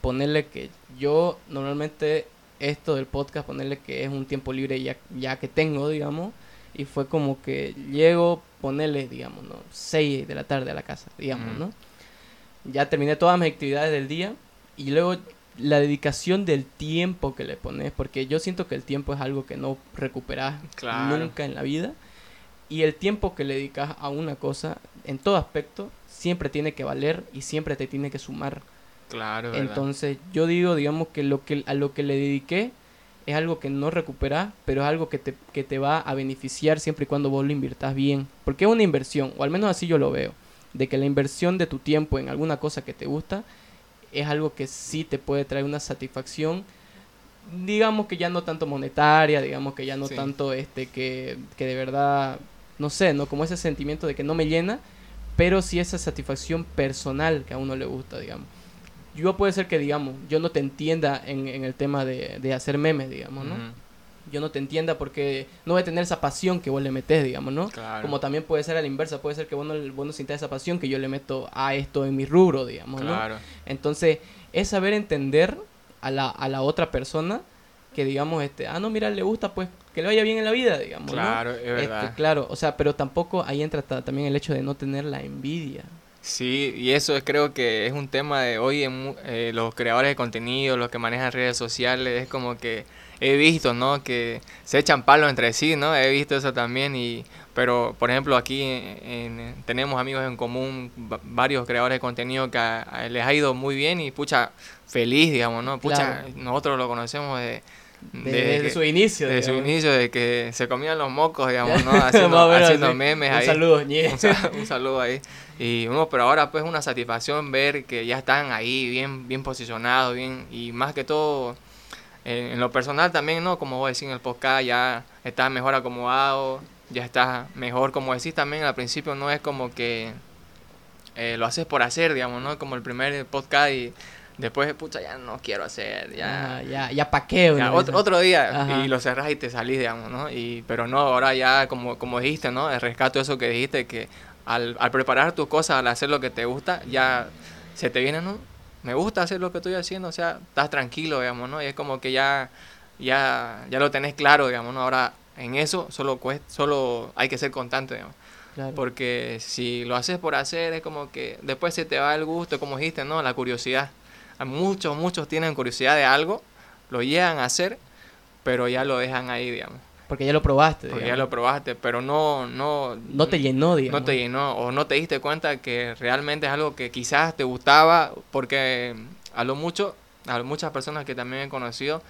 ponerle que yo normalmente esto del podcast, ponerle que es un tiempo libre ya, ya que tengo, digamos, y fue como que llego, ponerle, digamos, ¿no? 6 de la tarde a la casa, digamos, ¿no? Ya terminé todas mis actividades del día y luego la dedicación del tiempo que le pones, porque yo siento que el tiempo es algo que no recuperas nunca en la vida, y el tiempo que le dedicas a una cosa, en todo aspecto, siempre tiene que valer y siempre te tiene que sumar. Claro. Entonces yo digo, digamos que lo que a lo que le dediqué es algo que no recuperas, pero es algo que te, que te va a beneficiar siempre y cuando vos lo inviertas bien. Porque es una inversión, o al menos así yo lo veo, de que la inversión de tu tiempo en alguna cosa que te gusta es algo que sí te puede traer una satisfacción, digamos que ya no tanto monetaria, digamos que ya no tanto este que, que de verdad, no sé, ¿no? Como ese sentimiento de que no me llena, pero sí esa satisfacción personal que a uno le gusta, digamos. Yo puede ser que, digamos, yo no te entienda en, en el tema de, de hacer memes, digamos, ¿no? yo no te entienda porque no voy a tener esa pasión que vos le metes, digamos, ¿no? Como también puede ser a la inversa, puede ser que vos no, vos no sintas esa pasión que yo le meto a esto en mi rubro, digamos, ¿no? Entonces, es saber entender a la, a la otra persona que digamos, este, ah, no, mira, le gusta, pues que le vaya bien en la vida, digamos. Claro, es verdad. Este, claro, o sea, pero tampoco ahí entra también el hecho de no tener la envidia. Sí, y eso es, creo que es un tema de hoy en eh, los creadores de contenido, los que manejan redes sociales, es como que he visto, ¿no? Que se echan palos entre sí, ¿no? He visto eso también y... Pero, por ejemplo, aquí tenemos amigos en común, varios creadores de contenido que les ha ido muy bien y, pucha, feliz, digamos, ¿no? Pucha, nosotros lo conocemos de desde su inicio. Desde su inicio, de que se comían los mocos, digamos, ¿no? Haciendo, memes un ahí. Saludo, un, saludo ahí. Y uno, pero ahora pues una satisfacción ver que ya están ahí bien, bien posicionados, bien, y más que todo, en lo personal también, ¿no? Como vos decís en el podcast, ya estás mejor acomodado, ya estás mejor, como decís también al principio, no es como que eh, lo haces por hacer, digamos, ¿no? Como el primer podcast y Después, pucha, ya no quiero hacer, ya... Ah, ya, ya pa' qué, otro, otro, día, y lo cerras y te salís, digamos, ¿no? Y, pero no, ahora ya, como, como dijiste, ¿no? El rescato eso que dijiste, que al, al preparar tus cosas, al hacer lo que te gusta, ya se te viene, ¿no? Me gusta hacer lo que estoy haciendo, o sea, estás tranquilo, digamos, ¿no? Y es como que ya, ya, ya lo tenés claro, digamos, ¿no? Ahora, en eso solo, cuesta, solo hay que ser constante, digamos. Porque si lo haces por hacer, es como que después se te va el gusto, como dijiste, ¿no? La curiosidad. Muchos, muchos tienen curiosidad de algo, lo llegan a hacer, pero ya lo dejan ahí, digamos. Porque ya lo probaste. Porque ya lo probaste, pero no, no... No te llenó, digamos. No te llenó, o no te diste cuenta que realmente es algo que quizás te gustaba, porque a lo mucho, a muchas personas que también he conocido,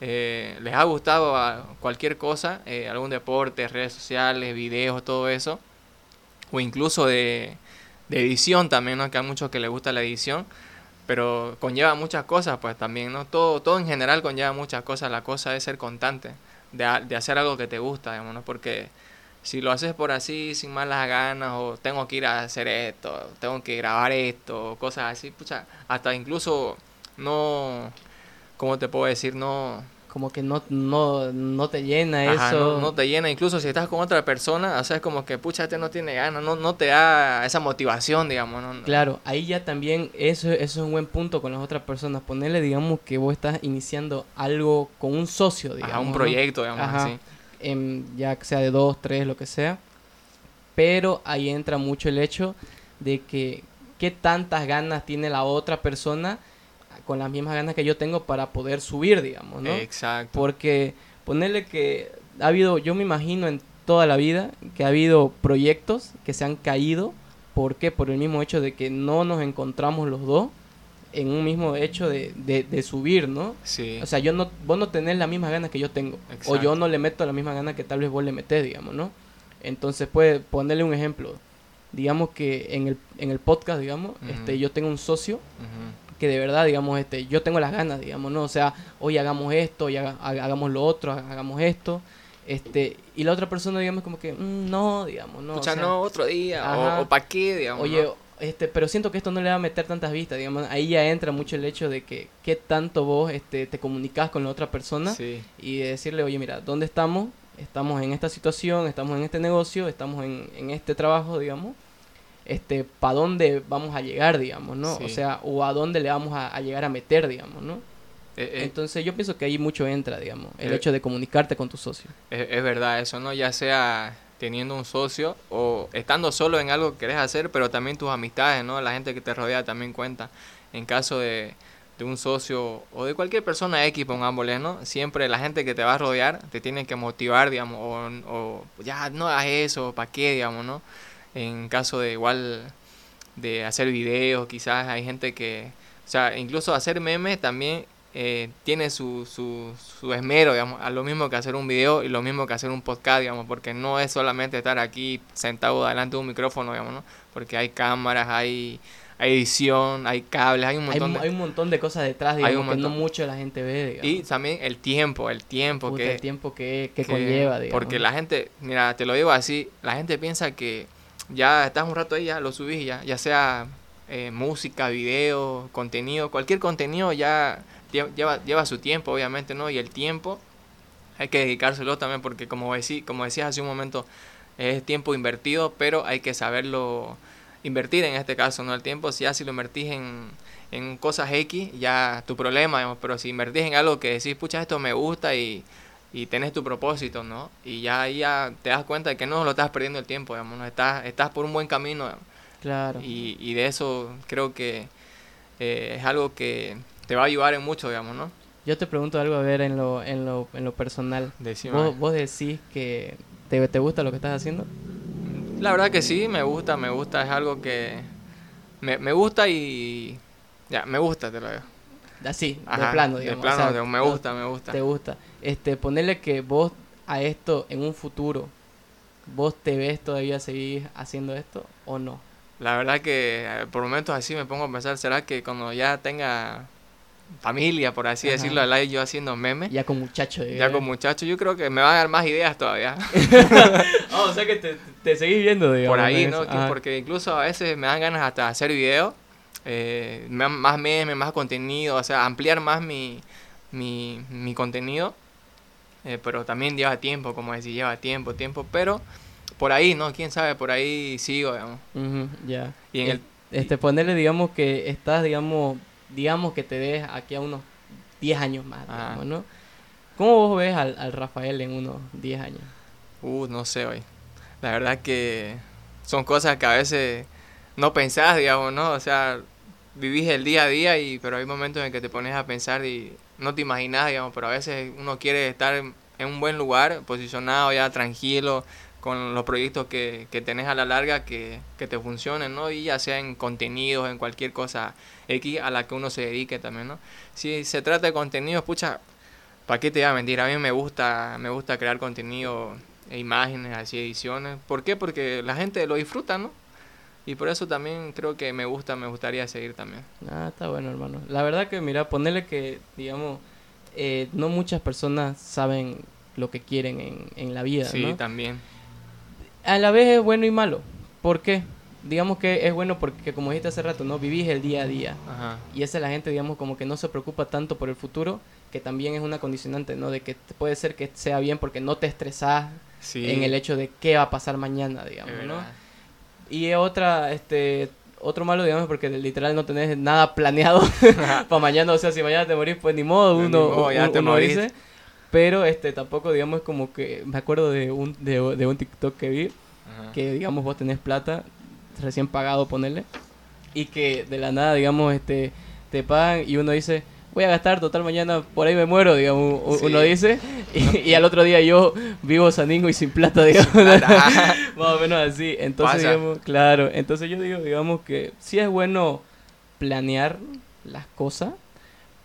eh, les ha gustado a cualquier cosa, eh, algún deporte, redes sociales, videos, todo eso, o incluso de, de edición también, ¿no? Que hay muchos que les gusta la edición, pero conlleva muchas cosas, pues también, ¿no? Todo, todo en general conlleva muchas cosas, la cosa es ser constante, de, de hacer algo que te gusta, digamos, ¿no? Porque si lo haces por así, sin malas ganas, o tengo que ir a hacer esto, tengo que grabar esto, cosas así, pucha, hasta incluso no, ¿cómo te puedo decir? No, como que no, no, no te llena eso. No, te llena, incluso si estás con otra persona, o sea, es como que, pucha, este no tiene ganas, no, no te da esa motivación, digamos. ¿no? Claro, ahí ya también, eso, eso es un buen punto con las otras personas, ponerle, digamos, que vos estás iniciando algo con un socio, digamos. un proyecto, digamos, así. ya sea de dos, tres, lo que sea. Pero ahí entra mucho el hecho de que qué tantas ganas tiene la otra persona con las mismas ganas que yo tengo para poder subir, digamos, ¿no? Exacto. Porque ponerle que ha habido, yo me imagino en toda la vida que ha habido proyectos que se han caído. ¿Por qué? Por el mismo hecho de que no nos encontramos los dos en un mismo hecho de, de, subir, ¿no? Sí. O sea, yo no, vos no tenés las mismas ganas que yo tengo. O yo no le meto la misma ganas que tal vez vos le metés, digamos, ¿no? Entonces, puede ponerle un ejemplo. Digamos que en el, en el podcast, digamos, este, yo tengo un socio que de verdad, digamos, este, yo tengo las ganas, digamos, ¿no? O sea, hoy hagamos esto, y hagamos lo otro, hagamos esto. Este, y la otra persona, digamos, como que, mm, no, digamos, no. Escucha, no, otro día, o, para qué, digamos. Oye, este, pero siento que esto no le va a meter tantas vistas, digamos, ahí ya entra mucho el hecho de que qué tanto vos este, te comunicas con la otra persona y de decirle, oye, mira, ¿dónde estamos? Estamos en esta situación, estamos en este negocio, estamos en, en este trabajo, digamos este, para dónde vamos a llegar, digamos, ¿no? O sea, o a dónde le vamos a, llegar a meter, digamos, ¿no? Eh, eh. Entonces yo pienso que ahí mucho entra, digamos, el eh, hecho de comunicarte con tu socio. Es, verdad eso, ¿no? Ya sea teniendo un socio o estando solo en algo que querés hacer, pero también tus amistades, ¿no? La gente que te rodea también cuenta. En caso de, de un socio o de cualquier persona X, pongámosle, ¿no? Siempre la gente que te va a rodear te tiene que motivar, digamos, o, o ya no hagas eso, ¿para qué, digamos, ¿no? En caso de igual de hacer videos, quizás hay gente que, o sea, incluso hacer memes también eh, tiene su, su, su, esmero, digamos, a lo mismo que hacer un video y lo mismo que hacer un podcast, digamos, porque no es solamente estar aquí sentado delante de un micrófono, digamos, ¿no? Porque hay cámaras, hay, edición, hay cables, hay un montón hay, de... Hay un montón de cosas detrás, digamos, que no mucho la gente ve, digamos. Y también el tiempo, el tiempo que... El tiempo que, que, conlleva, digamos. Porque la gente, mira, te lo digo así, la gente piensa que ya estás un rato ahí, ya lo subís, ya, ya sea eh, música, video, contenido, cualquier contenido ya lleva, lleva su tiempo, obviamente, ¿no? Y el tiempo hay que dedicárselo también porque como, decí, como decías hace un momento, es tiempo invertido, pero hay que saberlo invertir en este caso, ¿no? El tiempo, si ya si lo invertís en, en cosas X, ya tu problema, pero si invertís en algo que decís, pucha, esto me gusta y, y tenés tu propósito, ¿no? Y ya ahí ya te das cuenta de que no lo estás perdiendo el tiempo, digamos, ¿no? Estás, estás por un buen camino. Claro. Y, y de eso creo que eh, es algo que te va a ayudar en mucho, digamos, ¿no? Yo te pregunto algo, a ver, en lo, en lo, en lo personal. Decime. ¿Vos, ¿Vos decís que te, te gusta lo que estás haciendo? La verdad que sí, me gusta, me gusta, es algo que me, me gusta y ya, me gusta, te lo digo. Así, Ajá, de plano, de digamos. plano, o sea, de- me gusta, me gusta. Te gusta. Este, ponerle que vos a esto en un futuro, ¿vos te ves todavía seguir haciendo esto o no? La verdad que eh, por momentos así me pongo a pensar, ¿será que cuando ya tenga familia, por así Ajá. decirlo, al aire yo haciendo memes, ya, Ya con muchacho. digamos. con muchachos, yo creo que me van a dar más ideas todavía. Ah, o sea que te, te seguís viendo, digamos. por ahí, ¿no? Ajá. Porque incluso a veces me dan ganas hasta de hacer videos, eh, más memes, más contenido, o sea, ampliar más mi, mi, mi contenido. Eh, pero también lleva tiempo, como decir, lleva tiempo, tiempo. Pero por ahí, ¿no? Quién sabe, por ahí sigo, digamos. Ujú, ya. Y en el, Este, ponerle, digamos, que estás, digamos, digamos que te ves aquí a unos 10 años más, Ajá. digamos, ¿no? ¿Cómo vos ves al, al Rafael en unos 10 años? Uh, no sé hoy. La verdad que son cosas que a veces no pensás, digamos, ¿no? O sea, vivís el día a día, y, pero hay momentos en que te pones a pensar y no te imaginas, digamos, pero a veces uno quiere estar en, un buen lugar, posicionado ya tranquilo, con los proyectos que, que tenés a la larga que, que te funcionen, ¿no? Y ya sea en contenidos, en cualquier cosa X a la que uno se dedique también, ¿no? Si se trata de contenidos, pucha, ¿para qué te voy a mentir? A mí me gusta, me gusta crear contenido e imágenes, así ediciones. ¿Por qué? Porque la gente lo disfruta, ¿no? Y por eso también creo que me gusta, me gustaría seguir también. Ah, está bueno, hermano. La verdad que, mira, ponerle que, digamos, eh, no muchas personas saben lo que quieren en, en la vida, Sí, ¿no? también. A la vez es bueno y malo. ¿Por qué? Digamos que es bueno porque, como dijiste hace rato, ¿no? Vivís el día a día. Ajá. Y esa la gente, digamos, como que no se preocupa tanto por el futuro, que también es una condicionante, ¿no? De que puede ser que sea bien porque no te estresás Sí. en el hecho de qué va a pasar mañana, digamos, ¿no? Y otra, este, otro malo, digamos, porque literal no tenés nada planeado para mañana, o sea, si mañana te morís, pues ni modo, Ni uno, modo, ya un- te uno dice. Pero, este, tampoco, digamos, como que, me acuerdo de un, de, de un TikTok que vi, Ajá. que digamos vos tenés plata recién pagado ponerle y que de la nada digamos este te pagan y uno dice voy a gastar total mañana por ahí me muero digamos Sí. uno dice y, y al otro día yo vivo saningo y sin plata digamos más o menos así entonces Pasa. digamos claro entonces yo digo digamos que sí es bueno planear las cosas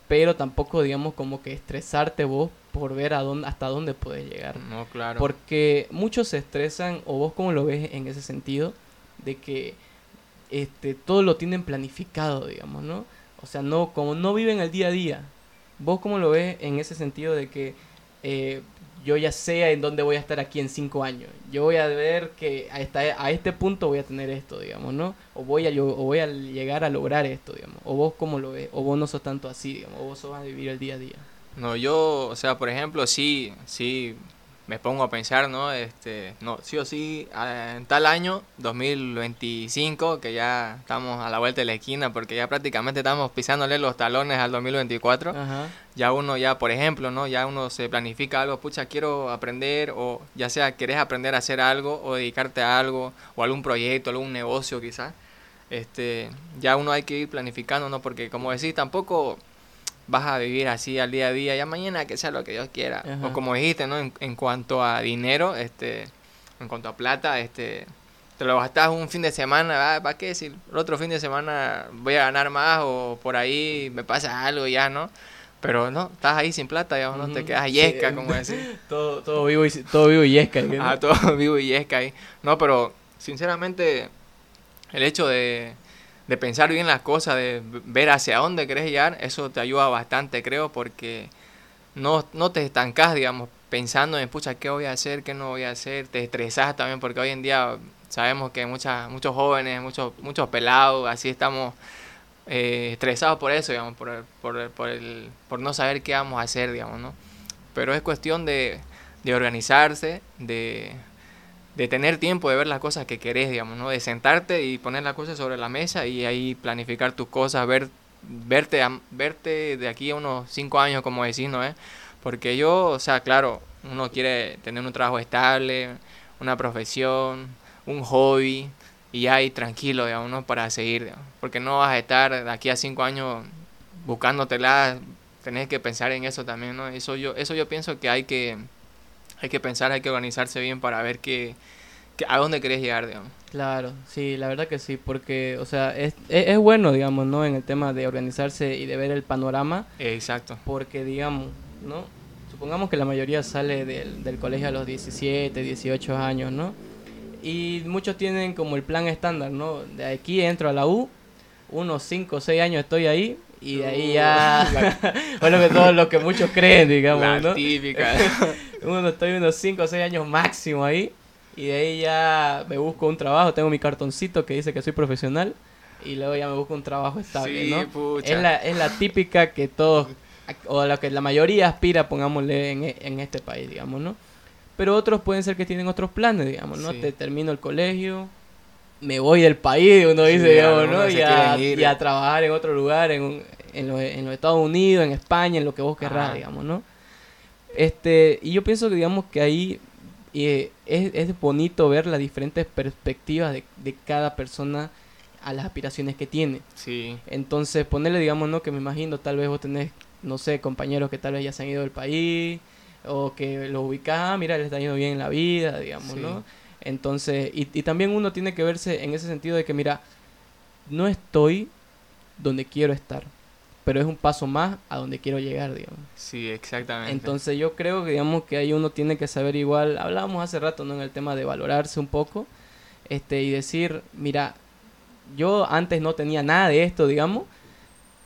pero tampoco digamos como que estresarte vos por ver a dónde hasta dónde puedes llegar No, claro. porque muchos se estresan, o vos cómo lo ves en ese sentido, de que este, todo lo tienen planificado, digamos, ¿no? O sea, no, como no viven el día a día. ¿Vos cómo lo ves en ese sentido de que eh, yo ya sé en dónde voy a estar aquí en cinco años? Yo voy a ver que a, esta, a este punto voy a tener esto, digamos, ¿no? O voy, a, yo- o voy a llegar a lograr esto, digamos. ¿O vos cómo lo ves? ¿O vos no sos tanto así, digamos? ¿O vos sos a vivir el día a día? No, yo, o sea, por ejemplo, sí, sí, me pongo a pensar, ¿no? Este, no, sí o sí, ah, en tal año, 2025, que ya estamos a la vuelta de la esquina, porque ya prácticamente estamos pisándole los talones al 2024, Ajá. ya uno ya, por ejemplo, ¿no? Ya uno se planifica algo, pucha, quiero aprender, o ya sea, querés aprender a hacer algo, o dedicarte a algo, o algún proyecto, algún negocio quizás, este, ya uno hay que ir planificando, ¿no? Porque como decís, tampoco vas a vivir así al día a día, ya mañana que sea lo que Dios quiera. Ajá. O como dijiste, ¿no? En, en cuanto a dinero, este, en cuanto a plata, este, te lo gastas un fin de semana, ¿para qué? Si el otro fin de semana voy a ganar más o por ahí me pasa algo ya, ¿no? Pero no, estás ahí sin plata, digamos, ¿no? Te quedas Sí, yesca, como decís. Todo, todo vivo y todo vivo y esca, ¿no? Ah, todo vivo y yesca ahí. No, pero sinceramente, el hecho de, de pensar bien las cosas, de ver hacia dónde querés llegar, eso te ayuda bastante, creo, porque no, no te estancás, digamos, pensando en, pucha, ¿qué voy a hacer? ¿Qué no voy a hacer? Te estresás también, porque hoy en día sabemos que muchas, muchos jóvenes, muchos, muchos pelados, así estamos eh, estresados por eso, digamos, por, por, por, el, por no saber qué vamos a hacer, digamos, ¿no? pero es cuestión de, de organizarse, de, de tener tiempo de ver las cosas que querés, digamos, ¿no? De sentarte y poner las cosas sobre la mesa y ahí planificar tus cosas, ver, verte, verte de aquí a unos cinco años, como decís, ¿no? ¿Eh? Porque yo, o sea, claro, uno quiere tener un trabajo estable, una profesión, un hobby, y ahí tranquilo, digamos, ¿no? Para seguir, Porque no vas a estar de aquí a cinco años buscándotela, tenés que pensar en eso también, ¿no? Eso yo, eso yo pienso que hay que hay que pensar, hay que organizarse bien para ver qué, a dónde querés llegar, digamos. Claro, sí, la verdad que sí, porque, o sea, es, es, bueno, digamos, ¿no? En el tema de organizarse y de ver el panorama. Exacto. Porque, digamos, ¿no? Supongamos que la mayoría sale del, del colegio a los 17, 18 años, ¿no? Y muchos tienen como el plan estándar, ¿no? De aquí entro a la U, unos 5 o 6 años estoy ahí, y de ahí ya bueno que todo lo que muchos creen digamos la ¿no? típica uno estoy unos 5 o 6 años máximo ahí. Y de ahí ya me busco un trabajo. Tengo mi cartoncito que dice que soy profesional. Y luego ya me busco un trabajo estable ¿no? es la es la típica que todos o la que la mayoría aspira pongámosle en, en este país digamos no pero otros pueden ser que tienen otros planes digamos no te termino el colegio me voy del país, uno dice, digamos, ¿no? Y a, trabajar en otro lugar, en, en, los, en, los, Estados Unidos, en España, en lo que vos querrás, digamos, ¿no? Este, y yo pienso que, digamos, que ahí eh, es, es, bonito ver las diferentes perspectivas de, de, cada persona a las aspiraciones que tiene. Sí. Entonces, ponerle, digamos, ¿no? Que me imagino, tal vez vos tenés, no sé, compañeros que tal vez ya se han ido del país, o que los ubicás, ah, mira, les está yendo bien en la vida, digamos, ¿no? Entonces, y, y también uno tiene que verse en ese sentido de que, mira, no estoy donde quiero estar, pero es un paso más a donde quiero llegar, digamos. Sí, exactamente. Entonces yo creo que, digamos, que ahí uno tiene que saber igual, hablábamos hace rato, ¿no? En el tema de valorarse un poco, este, y decir, mira, yo antes no tenía nada de esto, digamos,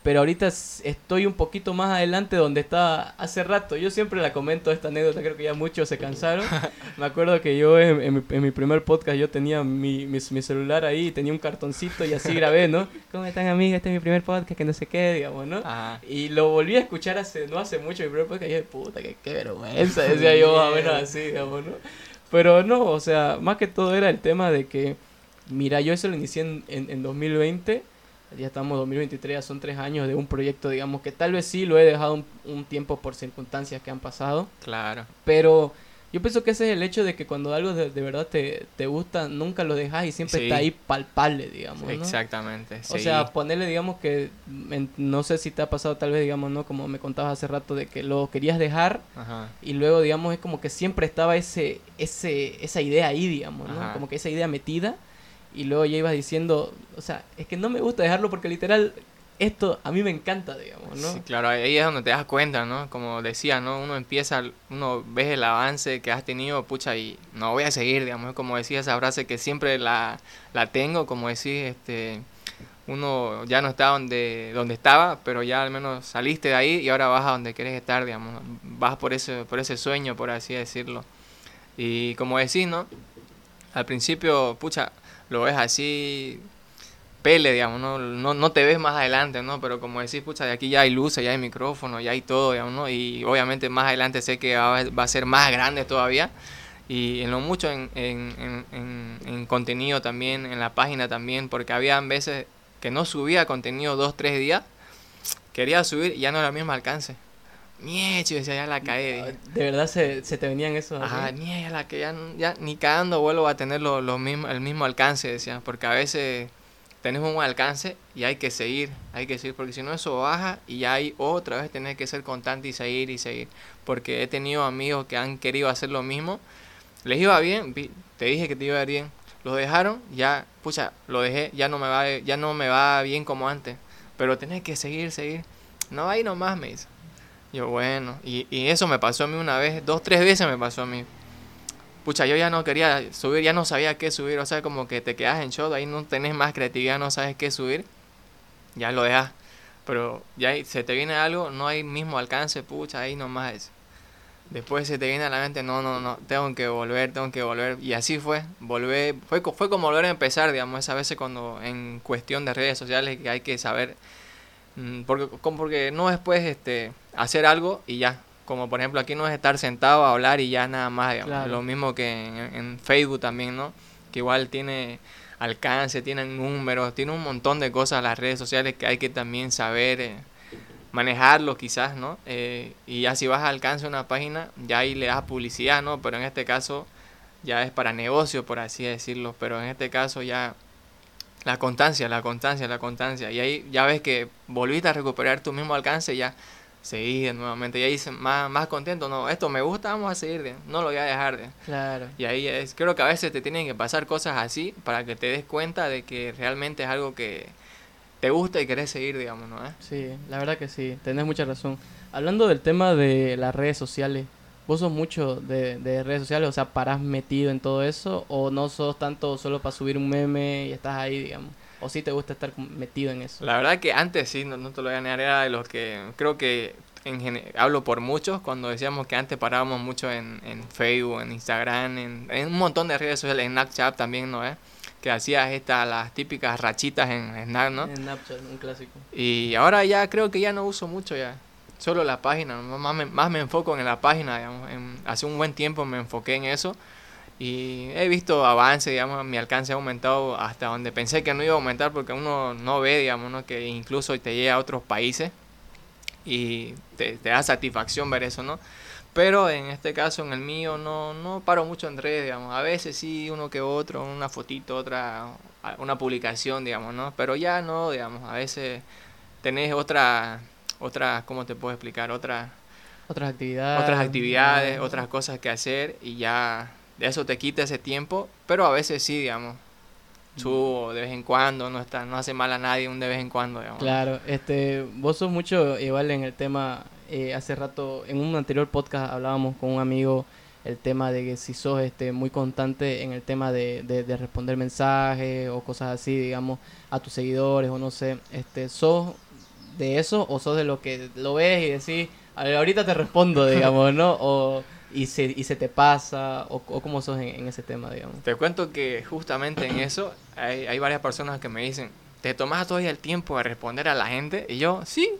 pero ahorita estoy un poquito más adelante donde estaba hace rato. Yo siempre la comento esta anécdota, creo que ya muchos se cansaron. Me acuerdo que yo en, mi, primer podcast yo tenía mi, mi, celular ahí, tenía un cartoncito y así grabé, ¿no? ¿Cómo están amigas? Este es mi primer podcast, que no sé qué, digamos, ¿no? Y lo volví a escuchar hace, no hace mucho, mi primer podcast, y dije, puta, qué, qué vergüenza, decía yo más o menos así, digamos, ¿no? Pero no, o sea, más que todo era el tema de que, mira, yo eso lo inicié en, en, en 2020 ya estamos en 2023, ya son tres años de un proyecto, digamos, que tal vez sí lo he dejado un, tiempo por circunstancias que han pasado. Claro. Pero yo pienso que ese es el hecho de que cuando algo de, verdad te, te, gusta, nunca lo dejas y siempre está ahí palpable, digamos. Exactamente. O sea, ponerle, digamos, que no sé si te ha pasado tal vez, digamos, ¿no? Como me contabas hace rato de que lo querías dejar y luego, digamos, es como que siempre estaba ese, ese, esa idea ahí, digamos, ¿no? Como que esa idea metida y luego ya ibas diciendo, o sea, es que no me gusta dejarlo porque literal esto a mí me encanta, digamos, ¿no? Sí, claro, ahí es donde te das cuenta, ¿no? Como decía, ¿no? Uno empieza, uno ves el avance que has tenido, pucha, y no voy a seguir, digamos, como decía esa frase que siempre la, la tengo, como decir, este, uno ya no está donde, donde estaba, pero ya al menos saliste de ahí y ahora vas a donde quieres estar, digamos, vas por ese, por ese sueño, por así decirlo. Y como decís, ¿no? Al principio, pucha, lo ves así, pele, digamos, ¿no? No, no te ves más adelante, ¿no? Pero como decís, pucha, de aquí ya hay luces, ya hay micrófono, ya hay todo, digamos, ¿no? Y obviamente más adelante sé que va, a ser más grande todavía. Y en lo mucho en, en, en, en, contenido también, en la página también, porque había veces que no subía contenido dos, tres días, quería subir y ya no era el mismo alcance. Mieche, decía, ya la caí. ¿De verdad se, se te venían esos? Ajá, ya la que ya, ya ni cagando vuelvo a tener lo, lo mismo, el mismo alcance, decía. Porque a veces tenés un buen alcance y hay que seguir, hay que seguir. Porque si no, eso baja y ya hay otra vez tener que ser constante y seguir y seguir. Porque he tenido amigos que han querido hacer lo mismo. Les iba bien, te dije que te iba a ir bien. Lo dejaron, ya, pucha, lo dejé, ya no me va, ya no me va bien como antes. Pero tenés que seguir, seguir. No hay nomás, me dice. Yo, bueno, y, y eso me pasó a mí una vez, dos, tres veces me pasó a mí. Pucha, yo ya no quería subir, ya no sabía qué subir, o sea, como que te quedas en show, ahí no tenés más creatividad, no sabes qué subir, ya lo dejas. Pero ya se te viene algo, no hay mismo alcance, pucha, ahí nomás es. Después se te viene a la mente, no, no, no, tengo que volver, tengo que volver. Y así fue, volver, fue, fue como volver a empezar, digamos, esa veces cuando en cuestión de redes sociales que hay que saber porque, porque no es pues este, hacer algo y ya. como por ejemplo aquí no es estar sentado a hablar y ya nada más. Claro. Lo mismo que en, en Facebook también, ¿no? Que igual tiene alcance, tiene números, tiene un montón de cosas las redes sociales que hay que también saber eh, manejarlo quizás, ¿no? Eh, y ya si vas a alcance de una página, ya ahí le das publicidad, ¿no? Pero en este caso ya es para negocio, por así decirlo, pero en este caso ya la constancia, la constancia, la constancia. Y ahí ya ves que volviste a recuperar tu mismo alcance, ya seguís nuevamente. Y ahí dices, más, más contento, no, esto me gusta, vamos a seguir, de- no lo voy a dejar. De. Claro. Y ahí es, creo que a veces te tienen que pasar cosas así para que te des cuenta de que realmente es algo que te gusta y querés seguir, digamos, ¿no? ¿Eh? Sí, la verdad que sí, tenés mucha razón. Hablando del tema de las redes sociales, ¿vos sos mucho de, de redes sociales? O sea, ¿parás metido en todo eso? ¿O no sos tanto solo para subir un meme y estás ahí, digamos? ¿O sí te gusta estar metido en eso? La verdad que antes sí, no, no te lo voy a negar, era de los que creo que en hablo por muchos cuando decíamos que antes parábamos mucho en, en Facebook, en Instagram, en, en un montón de redes sociales, en Snapchat también, ¿no? ¿Eh? Que hacías estas, las típicas rachitas en Snap, ¿no? En Snapchat, un clásico. Y ahora ya creo que ya no uso mucho ya. Solo la página, más me, más me enfoco en la página, digamos. Hace un buen tiempo me enfoqué en eso y he visto avance, digamos, mi alcance ha aumentado hasta donde pensé que no iba a aumentar porque uno no ve, digamos, ¿no? que incluso te llega a otros países y te, te da satisfacción ver eso, ¿no? Pero en este caso, en el mío, no, no paro mucho en redes, digamos. A veces sí, uno que otro, una fotito, otra, una publicación, digamos, ¿no? Pero ya no, digamos, a veces tenés otra, otra, ¿cómo te puedo explicar? Otra, Otras actividades. otras actividades, otras cosas que hacer y ya de eso te quita ese tiempo, pero a veces sí, digamos. Subo de vez en cuando, no está, no hace mal a nadie un de vez en cuando, digamos. Claro, este, vos sos mucho igual en el tema, eh, hace rato, en un anterior podcast hablábamos con un amigo el tema de que si sos este muy constante en el tema de, de, de responder mensajes o cosas así, digamos, a tus seguidores o no sé, este, sos de eso o sos de lo que lo ves y decís, "A ver, ahorita te respondo, digamos, ¿no? O, y se, y se te pasa, o, o cómo sos en, en ese tema, digamos. Te cuento que justamente en eso hay, hay varias personas que me dicen, ¿te tomas todavía el tiempo de responder a la gente? Y yo, sí.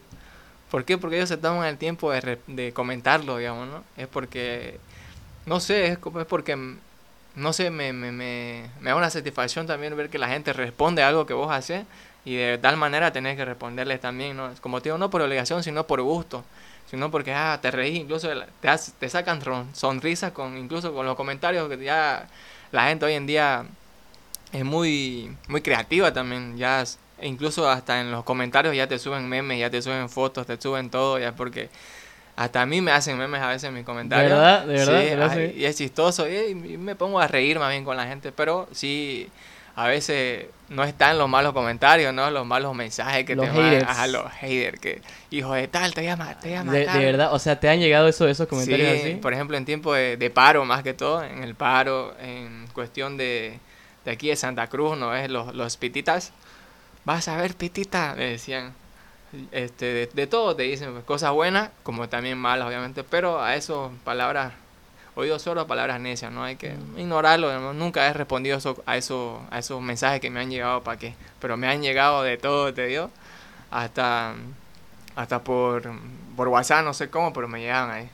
¿Por qué? Porque ellos se toman el tiempo de, re- de comentarlo, digamos, ¿no? Es porque, no sé, es, como- es porque, no sé, me, me, me, me da una satisfacción también ver que la gente responde a algo que vos haces y de tal manera tenés que responderles también, ¿no? Como te digo, no por obligación, sino por gusto sino porque ah, te reís, incluso de te, sacan sonrisas con incluso con los comentarios que ya la gente hoy en día es muy muy creativa también, ya incluso hasta en los comentarios ya te suben memes, ya te suben fotos, te suben todo, ya porque hasta a mí me hacen memes a veces en mis comentarios. verdad? ¿De verdad? Sí, y es chistoso y, y me pongo a reír más bien con la gente, pero sí a veces no están los malos comentarios, ¿no? Los malos mensajes que Los te mandan, haters. ajá, los haters que hijo de tal te voy a, ma- te voy a De, verdad, o sea, ¿te han llegado eso, esos comentarios Sí, así? por ejemplo, en tiempo de, de paro más que todo, en el paro, en cuestión de, de aquí de Santa Cruz, ¿no es? Los, los pititas, vas a ver pitita, me decían. Este, de, de todo te dicen, pues, cosas buenas, como también malas, obviamente, pero a eso palabras, oídos solo palabras necias, ¿no? Hay que ignorarlo, ¿no? nunca he respondido eso, a, eso, a esos mensajes que me han llegado, ¿para qué? Pero me han llegado de todo, te digo, hasta, hasta por, por WhatsApp, no sé cómo, pero me llegaban ahí.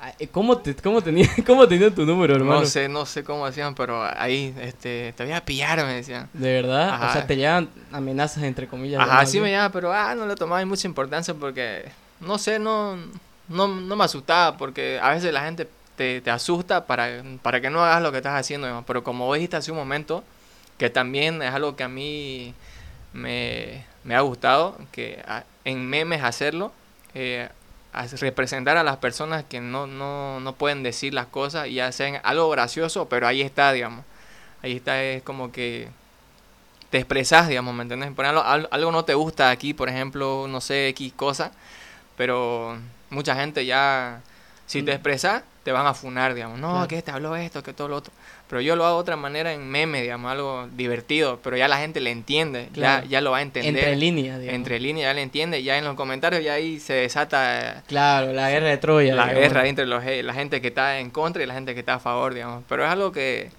Ay, ¿Cómo, te, cómo, tenía, ¿Cómo tenían tu número, hermano? No sé, no sé cómo hacían, pero ahí, este, te voy a pillar, me decían. ¿De verdad? O sea, te llegan amenazas entre comillas. Ajá, sí me llama, pero ah, no le tomaba mucha importancia porque, no sé, no, no, no me asustaba, porque a veces la gente te, te asusta para, para que no hagas lo que estás haciendo, pero como vos dijiste hace un momento, que también es algo que a mí me, me ha gustado, que en memes hacerlo, eh, representar a las personas que no, no, no pueden decir las cosas y hacen algo gracioso, pero ahí está, digamos. Ahí está, es como que te expresas, digamos, ¿me entiendes? Por ejemplo, al- algo no te gusta aquí, por ejemplo, no sé, X cosa, pero mucha gente ya, si te Mm. expresas, te van a funar, digamos, no, Claro. que te habló esto, que todo lo otro. Pero yo lo hago de otra manera en meme, digamos, algo divertido, pero ya la gente le entiende, Claro. ya, ya lo va a entender. Entre líneas, digamos. Entre líneas ya le entiende, ya en los comentarios ya ahí se desata eh, Claro, la guerra de Troya. la digamos. guerra entre los, eh, la gente que está en contra y la gente que está a favor, digamos. Pero es algo que,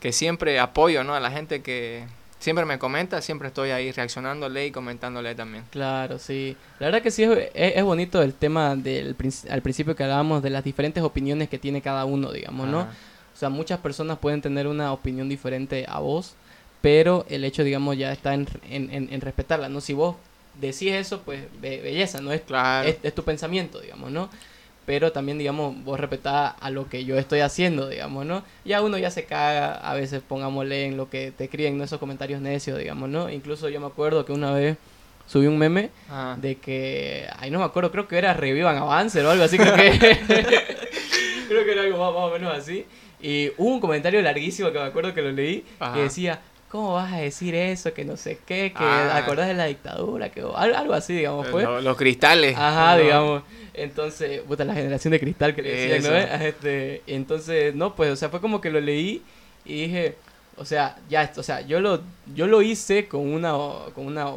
que siempre apoyo, ¿no? A la gente que siempre me comenta, siempre estoy ahí reaccionándole y comentándole también. Claro, sí. La verdad que sí es, es, bonito el tema del al principio que hablábamos de las diferentes opiniones que tiene cada uno, digamos, ¿no? O sea, muchas personas pueden tener una opinión diferente a vos, pero el hecho, digamos, ya está en, en, en respetarla, ¿no? Si vos decís eso, pues belleza, ¿no? Es, claro. es, tu pensamiento, digamos, ¿no? Pero también, digamos, vos respetás a lo que yo estoy haciendo, digamos, ¿no? Ya uno ya se caga, a veces pongámosle en lo que te críen, ¿no? Esos comentarios necios, digamos, ¿no? Incluso yo me acuerdo que una vez subí un meme ah. de que, ay, no me acuerdo, creo que era Revivan Avance o algo así, creo que, creo que era algo más, o menos así. Y hubo un comentario larguísimo que me acuerdo que lo leí, que decía, ¿cómo vas a decir eso? Que no sé qué, que ah. acordás de la dictadura, que algo, así, digamos, fue. Los, cristales. Ajá, digamos. Entonces, puta, la generación de cristal que le decían, ¿no? Este, entonces, no, pues, o sea, fue como que lo leí y dije, o sea, ya, o sea, yo lo, yo lo hice con una, con una,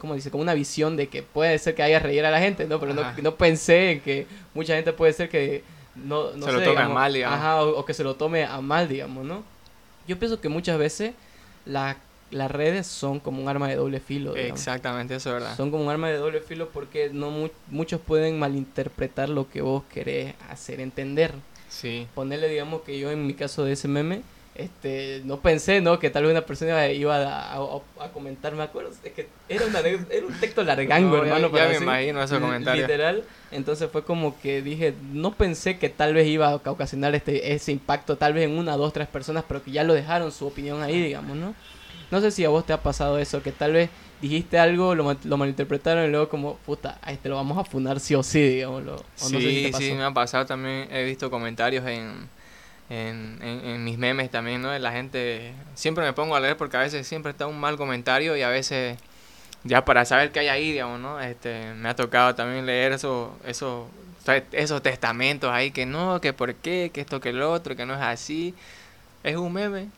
¿cómo dice? Con una visión de que puede ser que haya reír a la gente, ¿no? Pero no, no, pensé en que mucha gente puede ser que no, no se lo tome a mal, digamos. Ajá, o que se lo tome a mal, digamos, ¿no? Yo pienso que muchas veces las redes son como un arma de doble filo. Exactamente, eso es verdad. Son como un arma de doble filo porque no muchos pueden malinterpretar lo que vos querés hacer entender. Sí. Ponerle, digamos, que yo en mi caso de ese meme, este, no pensé, ¿no? Que tal vez una persona iba a, comentar, me acuerdo, es que era, era un texto largango, hermano. Ya, me imagino esos comentarios. Literal, entonces fue como que dije, no pensé que tal vez iba a ocasionar este, ese impacto, tal vez en una, dos, tres personas, pero que ya lo dejaron su opinión ahí, digamos, ¿no? No sé si a vos te ha pasado eso, que tal vez dijiste algo, lo, lo malinterpretaron y luego como, puta, a este lo vamos a funar sí o sí, digamos. sí, sí, me ha pasado también, he visto comentarios en en, en, mis memes también, ¿no? La gente, siempre me pongo a leer porque a veces siempre está un mal comentario y a veces, ya para saber qué hay ahí, digamos, ¿no? Este, me ha tocado también leer eso, eso, esos testamentos ahí que no, que por qué, que esto, que el otro, que no es así. Es un meme,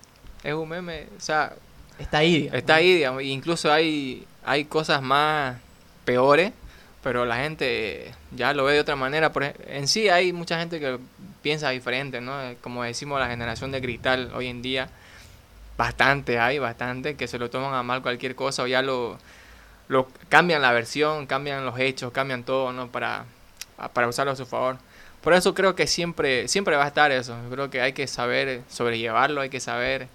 es un meme, o sea... Está ahí, digamos. Está ahí, digamos. Incluso hay, hay cosas más peores pero la gente ya lo ve de otra manera. Por, en sí hay mucha gente que piensa diferente, ¿no? Eh, como decimos, la generación de cristal hoy en día, bastante hay, bastante, que se lo toman a mal cualquier cosa o ya lo, lo cambian la versión, cambian los hechos, cambian todo, ¿no? Para, para usarlo a su favor. Por eso creo que siempre, siempre va a estar eso. Creo que hay que saber sobrellevarlo, hay que saber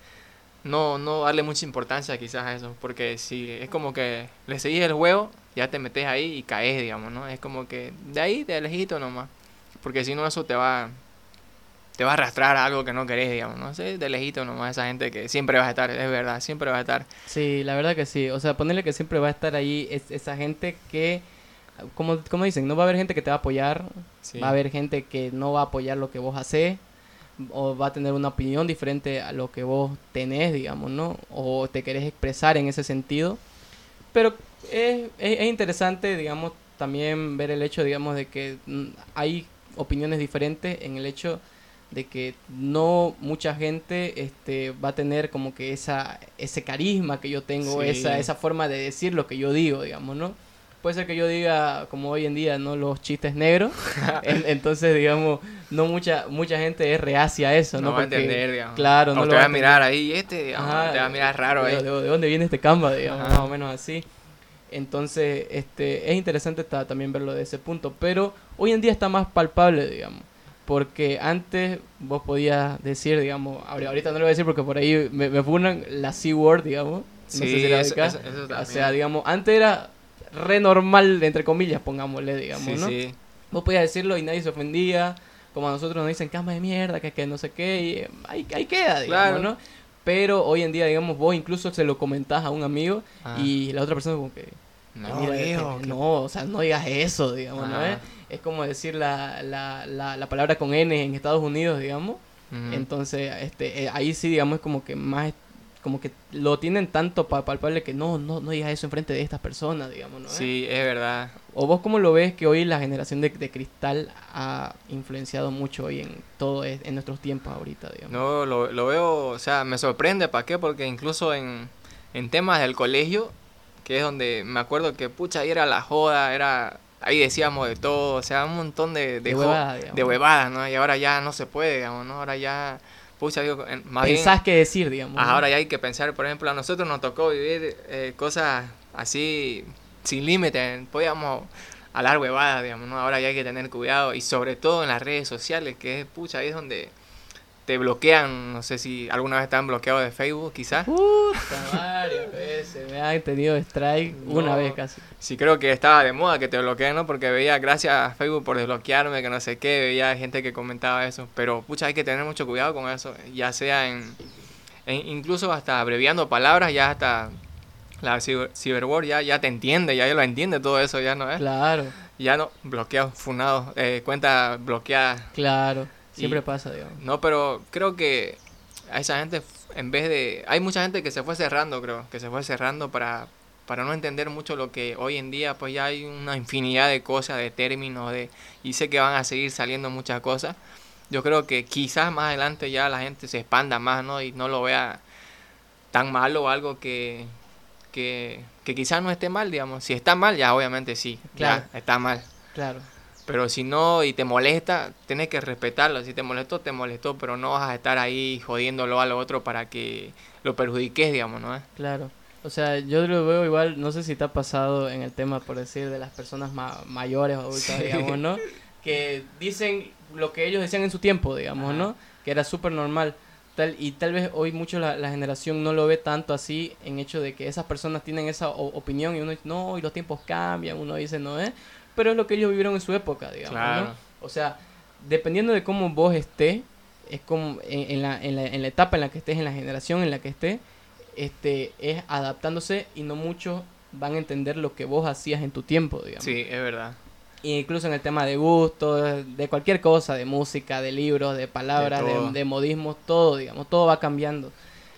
no, no darle mucha importancia quizás a eso. Porque si es como que le seguís el juego, ya te metes ahí y caes, digamos, ¿no? Es como que de ahí, de lejito nomás. Porque si no, eso te va, te va a arrastrar a algo que no querés, digamos, ¿no? sé, de lejito nomás esa gente que siempre va a estar, es verdad, siempre va a estar. Sí, la verdad que sí. O sea, ponerle que siempre va a estar ahí es esa gente que, como, como dicen, no va a haber gente que te va a apoyar, va a haber gente que no va a apoyar lo que vos haces, o va a tener una opinión diferente a lo que vos tenés, digamos, ¿no? O te querés expresar en ese sentido. Pero es, es, interesante, digamos, también ver el hecho, digamos, de que mm, hay opiniones diferentes en el hecho de que no mucha gente este, va a tener como que esa, ese carisma que yo tengo, esa, esa forma de decir lo que yo digo, digamos, ¿no? Puede ser que yo diga, como hoy en día, ¿no? Los chistes negros. entonces, digamos, no mucha mucha gente es reacia a eso, ¿no? No va a entender, digamos. Claro, no te va a mirar ahí, este, te va a mirar raro ahí. De, dónde viene este Canva, digamos, más o menos así. Entonces, este, es interesante también verlo de ese punto. Pero hoy en día está más palpable, digamos. Porque antes vos podías decir, digamos, ahorita no lo voy a decir porque por ahí me, me funan la C-word, digamos. No sé si la eso, eso, O sea, digamos, antes era re normal, entre comillas, pongámosle, digamos, ¿no? Sí. Vos podías decirlo y nadie se ofendía. Como a nosotros nos dicen cama de mierda, que, que no sé qué, y eh, ahí, ahí queda, digamos, ¿no? Pero hoy en día, digamos, vos incluso se lo comentás a un amigo ah. y la otra persona como que... No, mira, no, o sea, no digas eso, digamos, ¿no? Es como decir la, la, la, palabra con N en Estados Unidos, digamos. Entonces, este, eh, ahí sí, digamos, es como que más como que lo tienen tanto palpable que no, no, no digas eso enfrente de estas personas, digamos, ¿no? Sí, es verdad. ¿O vos cómo lo ves que hoy la generación de, de cristal ha influenciado mucho hoy en todo, en nuestros tiempos ahorita, digamos? No, lo, lo veo, o sea, me sorprende, ¿para qué? Porque incluso en, en temas del colegio, que es donde me acuerdo que, pucha, ahí era la joda, era ahí decíamos de todo, o sea, un montón de, de, de, huevadas, ¿no? Y ahora ya no se puede, digamos, ¿no? Ahora ya pucha, digo, más Pensás bien, qué decir, digamos. ¿no? ahora ya hay que pensar, por ejemplo, a nosotros nos tocó vivir eh, cosas así sin límite, podíamos hablar huevadas, digamos, ¿no? Ahora ya hay que tener cuidado y sobre todo en las redes sociales, que es, pucha, ahí es donde te bloquean, no sé si alguna vez están bloqueados de Facebook, quizás. Puta, varias veces. Me han tenido strike una vez casi. Sí, creo que estaba de moda que te bloqueen, ¿no? Porque veía, gracias a Facebook por desbloquearme, que no sé qué, veía gente que comentaba eso. Pero, pucha, hay que tener mucho cuidado con eso, ya sea en, en- incluso hasta abreviando palabras, ya hasta la ciber, cyberwar ya, ya te entiende, ya lo entiende todo eso, ya no es. Claro, Ya no, bloqueado, funado, eh, cuenta bloqueada. claro. Siempre Y- pasa, digamos. No, pero creo que a esa gente, en vez de... Hay mucha gente que se fue cerrando, creo, que se fue cerrando para, para no entender mucho lo que hoy en día, pues ya hay una infinidad de cosas, de términos, de y sé que van a seguir saliendo muchas cosas. Yo creo que quizás más adelante ya la gente se expanda más, ¿no? Y no lo vea tan malo o algo que, que, que quizás no esté mal, digamos. Si está mal, ya obviamente sí, Claro. ya está mal. Claro. Pero si no y te molesta, tienes que respetarlo. Si te molestó, te molestó, pero no vas a estar ahí jodiéndolo a lo otro para que lo perjudiques, digamos, ¿no? Claro. O sea, yo lo veo igual, no sé si te ha pasado en el tema, por decir, de las personas ma- mayores o adultas, Sí. digamos, ¿no? Que dicen lo que ellos decían en su tiempo, digamos, Ajá. ¿no? Que era súper normal. Tal, y tal vez hoy mucho la, la generación no lo ve tanto así en hecho de que esas personas tienen esa opinión y uno dice, no, y los tiempos cambian, uno dice, no es, pero es lo que ellos vivieron en su época, digamos, Claro. ¿no? O sea, dependiendo de cómo vos estés, es como en, en la, en, la, en la etapa en la que estés, en la generación en la que estés, este, es adaptándose y no muchos van a entender lo que vos hacías en tu tiempo, digamos. Sí, es verdad. Incluso en el tema de gusto, de cualquier cosa, de música, de libros, de palabras, De de, todo. de modismos, todo, digamos, todo va cambiando.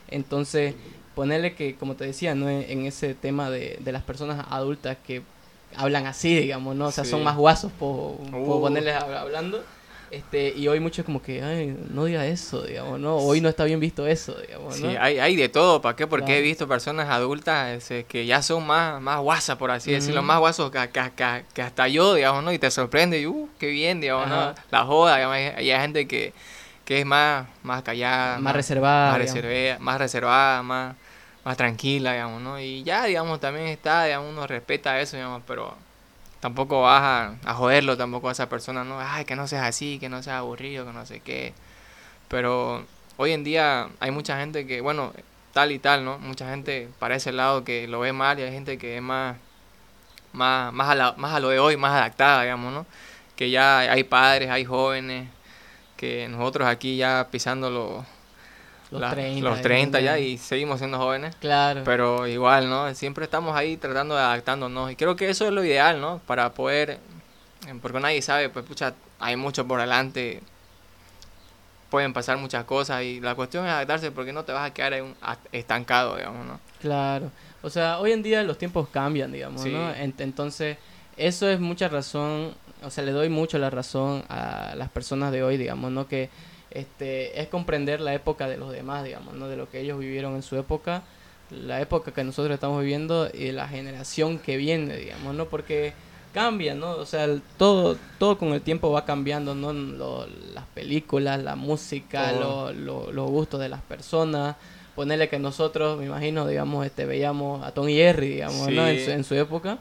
Entonces, ponerle que, como te decía, ¿no? en ese tema de, de las personas adultas que hablan así, digamos, ¿no? O sea, son Sí. más guasos por, por Uh. ponerles hab- hablando. Este, y hoy muchos como que, ay, no diga eso, digamos, ¿no? Hoy no está bien visto eso, digamos, ¿no? Sí, hay, hay de todo, ¿para qué? Porque Claro. he visto personas adultas ese, que ya son más, más guasas, por así decirlo, Ujú. más guasos que, que, que- que hasta yo, digamos, ¿no? Y te sorprende, y, uh, qué bien, digamos, Ajá. ¿no? La joda, digamos, hay, hay gente que, que es más, más callada, más reservada. más, reservea- más reservada, más, más tranquila, digamos, ¿no? Y ya, digamos, también está, digamos, uno respeta eso, digamos, pero tampoco vas a, a joderlo tampoco a esa persona, ¿no? Ay, que no seas así, que no seas aburrido, que no sé qué. Pero hoy en día hay mucha gente que, bueno, tal y tal, ¿no? Mucha gente para ese lado que lo ve mal y hay gente que es más, más, más, a, la- más a lo de hoy, más adaptada, digamos, ¿no? Que ya hay padres, hay jóvenes, que nosotros aquí ya pisando los, Los la- 30. los 30 ya y seguimos siendo jóvenes. Claro. Pero igual, ¿no? Siempre estamos ahí tratando de adaptándonos. Y creo que eso es lo ideal, ¿no? Para poder, eh, porque nadie sabe, pues pucha, hay mucho por delante. Pueden pasar muchas cosas y la cuestión es adaptarse porque no te vas a quedar en un- estancado, digamos, ¿no? Claro. O sea, hoy en día los tiempos cambian, digamos, Sí. ¿no? Ent- entonces, eso es mucha razón, o sea, le doy mucho la razón a las personas de hoy, digamos, ¿no? Que este es comprender la época de los demás, digamos, ¿no? De lo que ellos vivieron en su época, la época que nosotros estamos viviendo y la generación que viene, digamos, ¿no? Porque cambia, ¿no? O sea, el- todo, todo con el tiempo va cambiando, ¿no? Lo- las películas, la música, Todo. lo- lo- los gustos de las personas. Ponerle que nosotros, me imagino, digamos, este, veíamos a Tom y Jerry, digamos, ¿no? En su, en su época.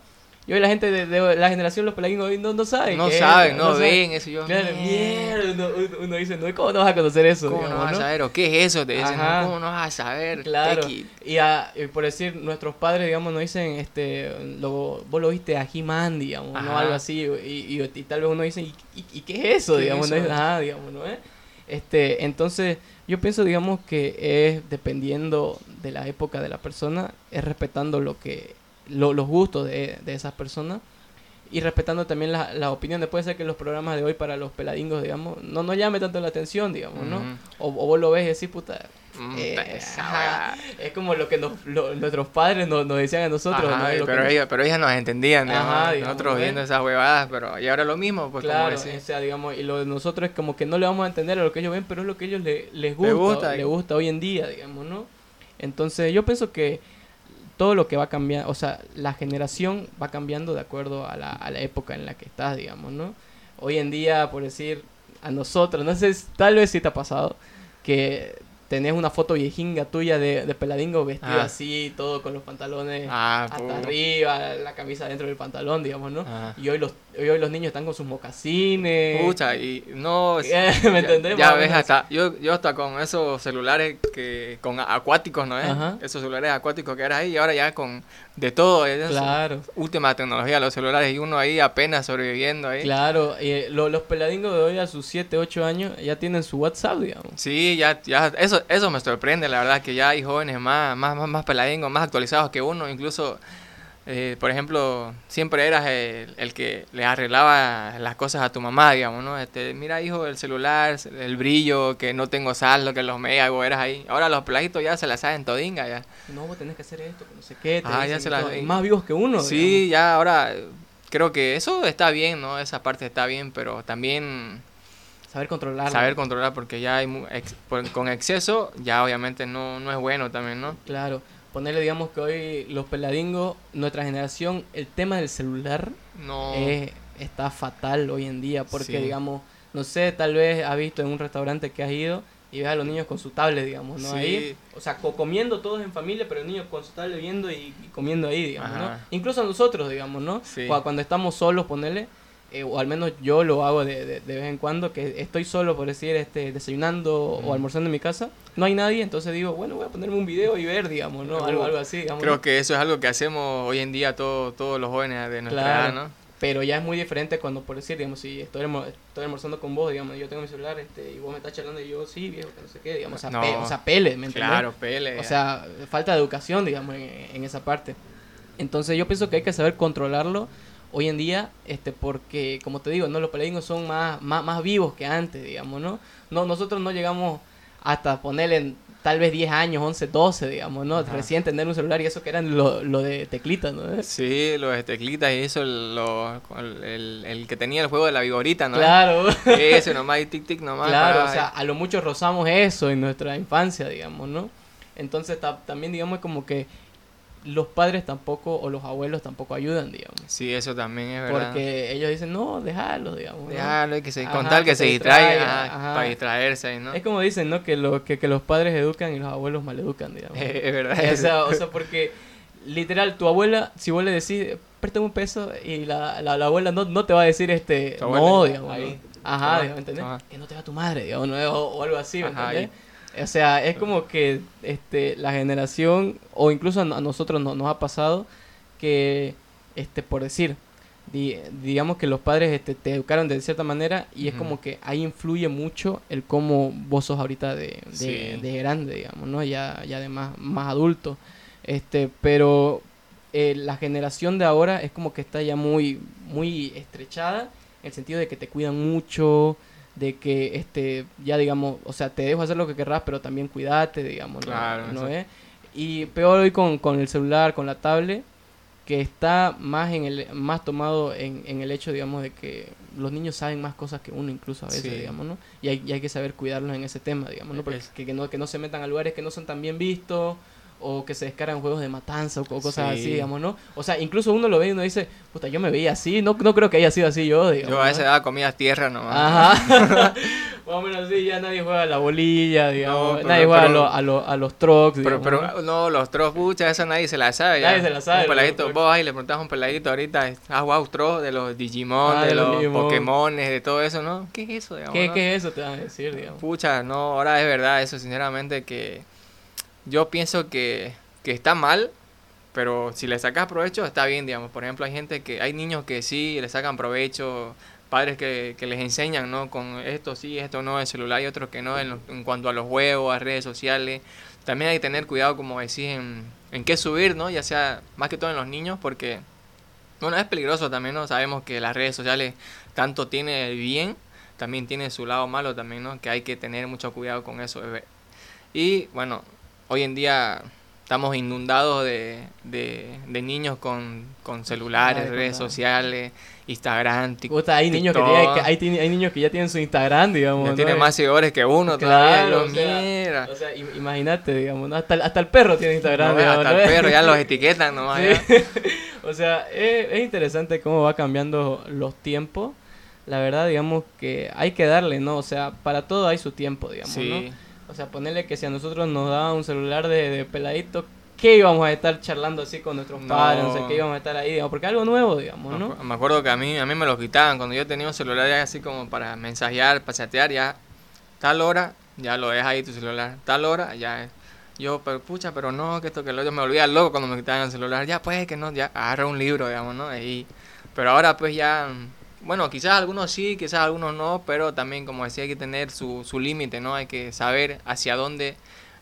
Y hoy la gente de, de la generación los pelagos hoy no, no saben. No es, saben, no, ven eso. Yo, Claro, "Mierda, uno, uno- dice, no, ¿cómo no vas a conocer eso? ¿Cómo no vas a saber? ¿O qué es eso? Te dicen, Ajá. "No, ¿cómo no vas a saber? Claro. Tequi". Y, a- y por decir, nuestros padres, digamos, nos dicen, este, lo, vos lo viste a He-Man, digamos, ¿no? Ajá. Algo así. Y, y, y tal vez uno dice, ¿y, y, y qué es eso? ¿Qué es digamos, ¿no? eso? Ajá, digamos, ¿no? ¿Eh? Este, entonces, yo pienso, digamos, que es dependiendo de la época de la persona, es respetando lo que, lo- los gustos de, de esas personas y respetando también la- las opiniones. Puede ser que los programas de hoy para los peladingos, digamos, no nos llame tanto la atención, digamos, ¿no? O, o vos lo ves y decís, puta, Mm, eh, ajá. es como lo que nos, lo- nuestros padres nos, nos decían a nosotros, pero, que- ellas, pero ellas nos entendían, digamos, Ajá, digamos, nosotros viendo esas huevadas, pero y ahora lo mismo, pues claro, o sea, digamos, y lo de nosotros es como que no le vamos a entender a lo que ellos ven, pero es lo que ellos le- les gusta, gusta, les gusta hoy en día, digamos, ¿no? Entonces, yo pienso que todo lo que va cambiando, o sea, la generación va cambiando de acuerdo a la, a la época en la que estás, digamos, ¿no? Hoy en día, por decir, a nosotros, no sé, tal vez si te ha pasado, que tenés una foto viejinga tuya de, de peladingo vestido Ah. así, todo con los pantalones Ah, hasta arriba, la camisa dentro del pantalón, digamos, ¿no? Ah. Y hoy los, hoy los niños están con sus mocasines. Pucha, y no... ¿Me entendés? Ya ves, hasta yo, yo hasta con esos celulares que con acuáticos, ¿no es? Ajá. Esos celulares acuáticos que eran ahí y ahora ya con de todo, es Claro. última tecnología los celulares y uno ahí apenas sobreviviendo ahí. Claro, y lo- los peladingos de hoy a sus 7, 8 años ya tienen su WhatsApp, digamos. Sí, ya, ya, eso, eso me sorprende, la verdad, que ya hay jóvenes más, más, más, más peladingos, más actualizados que uno, incluso, eh, por ejemplo, siempre eras el, el que le arreglaba las cosas a tu mamá, digamos, ¿no? Este, mira, hijo, el celular, el brillo, que no tengo saldo, que los mega, vos eras ahí. Ahora los peladitos ya se la saben todinga, ya. No, vos tenés que hacer esto, que no sé qué. te Ah, ya se y la- todo. Y más vivos que uno. Sí, ya ahora eh, creo que eso está bien, ¿no? Esa parte está bien, pero también. Saber controlarlo. saber controlar porque ya hay ex- por- con exceso ya obviamente no, no es bueno también, ¿no? Claro. Ponerle, digamos, que hoy los peladingos, nuestra generación, el tema del celular No. es- está fatal hoy en día. Porque, Sí. digamos, no sé, tal vez has visto en un restaurante que has ido y ves a los niños con su tablet, digamos, ¿no? Sí. Ahí, o sea, co- comiendo todos en familia, pero el niño con su tablet viendo y, y comiendo ahí, digamos, ¿no? Incluso nosotros, digamos, ¿no? Sí. Cu- Cuando estamos solos, ponerle, eh, o al menos yo lo hago de, de- de vez en cuando, que estoy solo, por decir, este, desayunando o almorzando en mi casa, no hay nadie, entonces digo, bueno, voy a ponerme un video y ver, digamos, ¿no? Algo, algo así, digamos. Creo que eso es algo que hacemos hoy en día todo, todos los jóvenes de nuestra Claro. edad, ¿no? Pero ya es muy diferente cuando, por decir, digamos, si estoy, estoy almorzando con vos, digamos, yo tengo mi celular este, y vos me estás charlando y yo, sí, viejo, que no sé qué, digamos, o sea, No. pe- o sea pele, ¿me entiendes? Claro, pele. O sea, falta de educación, digamos, en, en esa parte. Entonces yo pienso que hay que saber controlarlo hoy en día, este, porque, como te digo, no los peladingos son más, más, más vivos que antes, digamos, ¿no? no Nosotros no llegamos hasta ponerle tal vez 10 años, 11, 12, digamos, ¿no? Ajá. Recién tener un celular y eso que eran lo, lo de teclitas, ¿no? Sí, los de teclitas y eso, lo, el, el- que tenía el juego de la vigorita, ¿no? Claro. Ese nomás y tic tic nomás. Claro, para- o sea, a lo mucho rozamos eso en nuestra infancia, digamos, ¿no? Entonces ta- también digamos como que los padres tampoco o los abuelos tampoco ayudan, digamos. Sí, eso también es verdad. Porque ellos dicen, no, déjalo, digamos. ¿no? Déjalo, hay que se, Ajá, con tal que, que se se distraiga, distraiga, ajá, ajá. para distraerse ¿no? Es como dicen, ¿no? Que, lo, que, que los padres educan y los abuelos maleducan, digamos. es verdad. o, sea, o sea, porque literal, tu abuela, si vos le decís, préstame un peso, y la, la, la abuela no, no te va a decir, este, no, digamos. ahí. ¿no? Ajá. Que no te va tu madre, digamos, ¿no? o, o algo así, ¿me entendés? O sea, es como que este, la generación, o incluso a no- a nosotros no- nos ha pasado, que, este, por decir, di- digamos que los padres este, te educaron de cierta manera y es como que ahí influye mucho el cómo vos sos ahorita de, de, Sí. de grande, digamos, ¿no? Ya, ya de más, más adulto. Este, pero eh, la generación de ahora es como que está ya muy, muy estrechada, en el sentido de que te cuidan mucho, de que este ya digamos, o sea, te dejo hacer lo que querrás, pero también cuídate, digamos, ¿no? Claro, ¿no eso. es? Y peor hoy con, con el celular, con la tablet, que está más en el más tomado en, en el hecho, digamos, de que los niños saben más cosas que uno incluso a veces, Sí. digamos, ¿no? Y hay, y hay que saber cuidarlos en ese tema, digamos, ¿no? Porque que, que no, que no se metan a lugares que no son tan bien vistos o que se descargan juegos de matanza o, co- cosas Sí. así, digamos, ¿no? O sea, incluso uno lo ve y uno dice, puta, yo me veía así, no, no creo que haya sido así yo, digamos. Yo a ¿no? esa edad comía tierra nomás. Ajá. Más o menos así, ya nadie juega a la bolilla, digamos. No, pero- nadie juega a, pero- lo- a, lo- a los trucks, Pero, digamos, pero ¿no? no, los tros, pucha, eso nadie se la sabe. ya. Nadie se la sabe, Un peladito, vos ahí le preguntás a un peladito ahorita, ah, wow, tros de los Digimon, Ah, de de los los. Pokémones, de todo eso, ¿no? ¿Qué es eso, digamos? ¿Qué, no? ¿Qué es eso? Te van a decir, digamos. Pucha, no, ahora es verdad eso, sinceramente, que yo pienso que, que está mal, pero si le sacas provecho está bien, digamos. Por ejemplo, hay gente que, hay niños que sí le sacan provecho, padres que, que les enseñan, ¿no? Con esto sí, esto no, el celular y otros que no, en, en cuanto a los juegos, a redes sociales. También hay que tener cuidado, como decís, en, en qué subir, ¿no? Ya sea más que todo en los niños, porque, bueno, es peligroso también, ¿no? Sabemos que las redes sociales tanto tiene el bien, también tiene su lado malo también, ¿no? Que hay que tener mucho cuidado con eso. bebé. Y bueno, hoy en día estamos inundados de, de, de niños con, con celulares, Ay, redes sociales, Instagram, TikTok. Puta, hay niños que, tienen- que- hay, niños que ya tienen su Instagram, digamos. Ya ¿no? tiene más seguidores que uno todavía. Claro, yo, o sea, mira. o sea, im- imagínate, digamos, ¿no? hasta, hasta el perro tiene Instagram, No, digamos, hasta el perro ya los etiquetan nomás. Sí. o sea, es, es interesante cómo va cambiando los tiempos. La verdad, digamos que hay que darle, ¿no? O sea, para todo hay su tiempo, digamos, ¿no? O sea, ponerle que si a nosotros nos daban un celular de, de peladito, ¿qué íbamos a estar charlando así con nuestros No. padres? No sé qué íbamos a estar ahí, digamos, porque algo nuevo, digamos, ¿no? Me acuerdo que a mí, a mí me lo quitaban. Cuando yo tenía un celular ya así como para mensajear, para chatear, ya tal hora, ya lo dejas ahí tu celular. Tal hora, ya es. Yo, pero pucha, pero no, que esto que lo yo me volvía loco cuando me quitaban el celular. Ya pues, que no, ya agarra un libro, digamos, ¿no? Y, pero ahora pues ya, bueno, quizás algunos sí, quizás algunos no, pero también como decía hay que tener su, su límite, ¿no? Hay que saber hacia dónde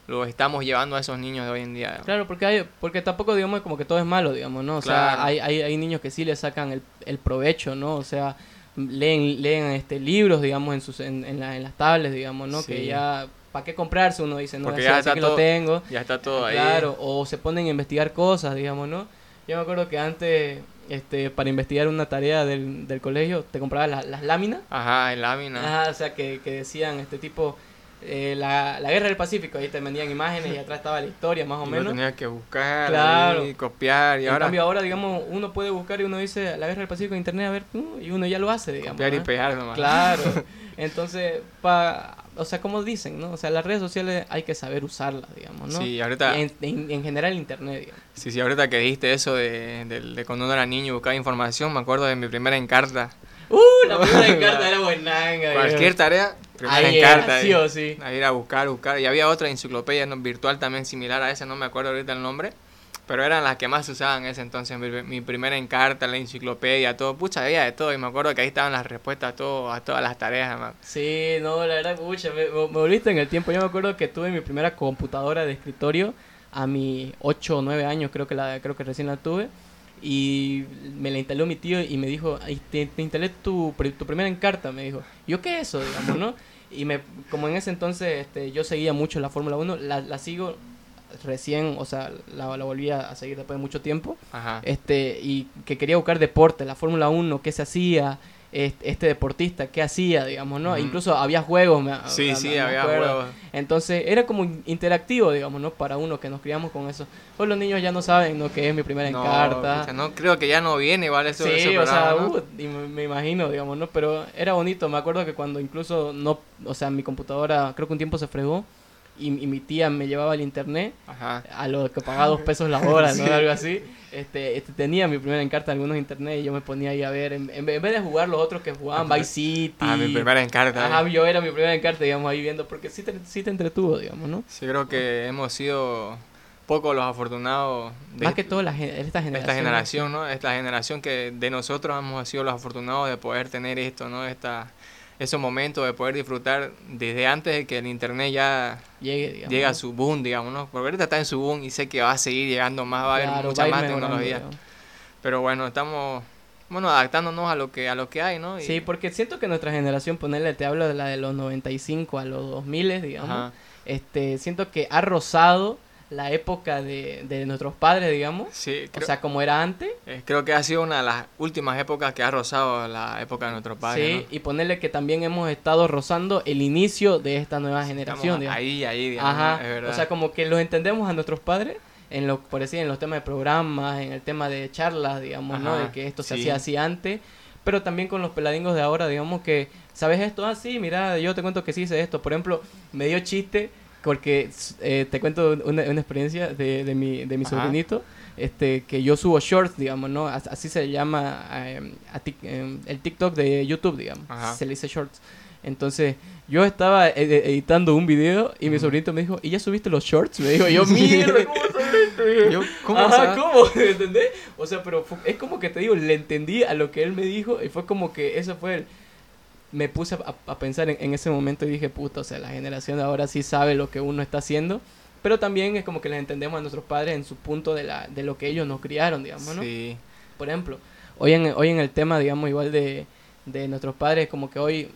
lo estamos llevando a esos niños de hoy en día. Claro, porque hay, porque tampoco digamos como que todo es malo, digamos, ¿no? O Claro. sea, hay, hay, hay niños que sí le sacan el, el provecho, ¿no? O sea, leen, leen este libros, digamos, en sus en, en, la- en las tablets, digamos, ¿no? Que ya ¿para qué comprarse? Uno dice, no, Porque ya está que lo tengo. Ya está todo ahí. Claro, o se ponen a investigar cosas, digamos, ¿no? Yo me acuerdo que antes, este, para investigar una tarea del, del colegio, te comprabas la- las láminas. Ajá, en lámina. Ajá, o sea, que, que decían, este tipo, eh, la, la guerra del Pacífico, ahí te vendían imágenes y atrás estaba la historia, más o Uno menos. tenía que buscar Claro. y copiar y en ahora cambio ahora, digamos, uno puede buscar y uno dice la guerra del Pacífico en internet, a ver, uh, y uno ya lo hace, digamos. copiar y ¿no? pegar nomás. Claro. Entonces, pa, o sea, como dicen, ¿no? O sea, las redes sociales hay que saber usarlas, digamos, ¿no? Sí, ahorita, en, en, en general internet, digamos. sí, sí, ahorita que dijiste eso de, de, de cuando uno era niño y buscaba información, me acuerdo de mi primera encarta. ¡Uh! La primera encarta era buenanga. Cualquier tarea, primera Ahí era, encarta. sí o sí. A ir a buscar, buscar. Y había otra enciclopedia ¿no? virtual también similar a esa, no me acuerdo ahorita el nombre. Pero eran las que más se usaban en ese entonces. Mi, mi primera encarta, la enciclopedia, todo. Pucha, había de todo. Y me acuerdo que ahí estaban las respuestas a, todo, a todas las tareas. además. Sí, no, la verdad, pucha, me, me- volviste en el tiempo. Yo me acuerdo que tuve mi primera computadora de escritorio a mis 8 o 9 años, creo que, la, creo que recién la tuve. Y me la instaló mi tío y me dijo, "Ay, te, instalé tu, tu primera encarta, me dijo. Yo, ¿qué es eso, digamos, no? Y me, como en ese entonces este, yo seguía mucho la Fórmula 1, la, la sigo recién, o sea, la, la volví a seguir después de mucho tiempo. Ajá. este y que quería buscar deporte, la Fórmula 1, qué se hacía, este, este deportista, qué hacía, digamos, ¿no? Incluso había juegos, me, Sí, me- sí, me había acuerdo. juegos. Entonces era como in- interactivo, digamos, ¿no? Para uno que nos criamos con eso. Hoy los niños ya no saben, ¿no? Que es mi primera No, encarta. pucha, no, creo que ya no viene igual eso. Sí, ese o sea, ¿no? uh, y me imagino, digamos, ¿no? Pero era bonito, me acuerdo que cuando incluso no, o sea, mi computadora creo que un tiempo se fregó y, y mi tía me llevaba el internet Ajá. a lo que pagaba dos pesos la hora, ¿no? Sí. Algo así. Este, este, tenía mi primera encarta en algunos internet y yo me ponía ahí a ver, en, en vez de jugar los otros que jugaban Vice City. Ah, mi primera encarta. Ajá, eh. yo era mi primera encarta, digamos, ahí viendo, porque sí te, sí te entretuvo, digamos, ¿no? Sí, creo que hemos sido pocos los afortunados de, Más que todo la, esta generación. esta generación, ¿no? Esta generación que de nosotros hemos sido los afortunados de poder tener esto, ¿no? Esta, esos momentos de poder disfrutar desde antes de que el internet ya Llegue, digamos. llegue a su boom, digamos, ¿no? Porque ahorita está en su boom y sé que va a seguir llegando más, va a haber mucha más tecnología. digamos. Pero bueno, estamos bueno adaptándonos a lo que a lo que hay, ¿no? Y- Sí, porque siento que nuestra generación, ponerle, te hablo de la de los 95 a los 2000, digamos, Ajá. este, siento que ha rozado la época de, de nuestros padres, digamos, Sí, o creo, sea, como era antes, eh, creo que ha sido una de las últimas épocas que ha rozado la época de nuestro padre, sí, y ponerle que también hemos estado rozando el inicio de esta nueva generación, digamos. ahí, ahí, digamos, Ajá, es verdad. o sea, como que los entendemos a nuestros padres, en lo, por decir, en los temas de programas, en el tema de charlas, digamos, ¿no? Ajá, De que esto se sí. hacía así antes, pero también con los peladingos de ahora, digamos que, ¿sabes esto? Ah, sí, mira, yo te cuento que sí hice esto. Por ejemplo, me dio chiste, porque eh, te cuento una, una experiencia de, de mi, de mi Ajá. sobrinito, este, que yo subo shorts, digamos, ¿no? As- Así se llama eh, tic- eh, el TikTok de YouTube, digamos. Ajá. Se le dice shorts. Entonces, yo estaba ed- editando un video y mi sobrinito me dijo, ¿y ya subiste los shorts? Me dijo, yo, mierda, ¿cómo subiste? Yo, ¿cómo Ajá? ¿cómo? ¿Entendés? O sea, pero fu- es como que te digo, le entendí a lo que él me dijo y fue como que eso fue el... Me puse a, a pensar en, en ese momento y dije, puta, o sea, la generación de ahora sí sabe lo que uno está haciendo, pero también es como que les entendemos a nuestros padres en su punto de, la, de lo que ellos nos criaron, digamos, ¿no? Sí, Por ejemplo, hoy en, hoy en el tema, digamos, igual de, de nuestros padres, como que hoy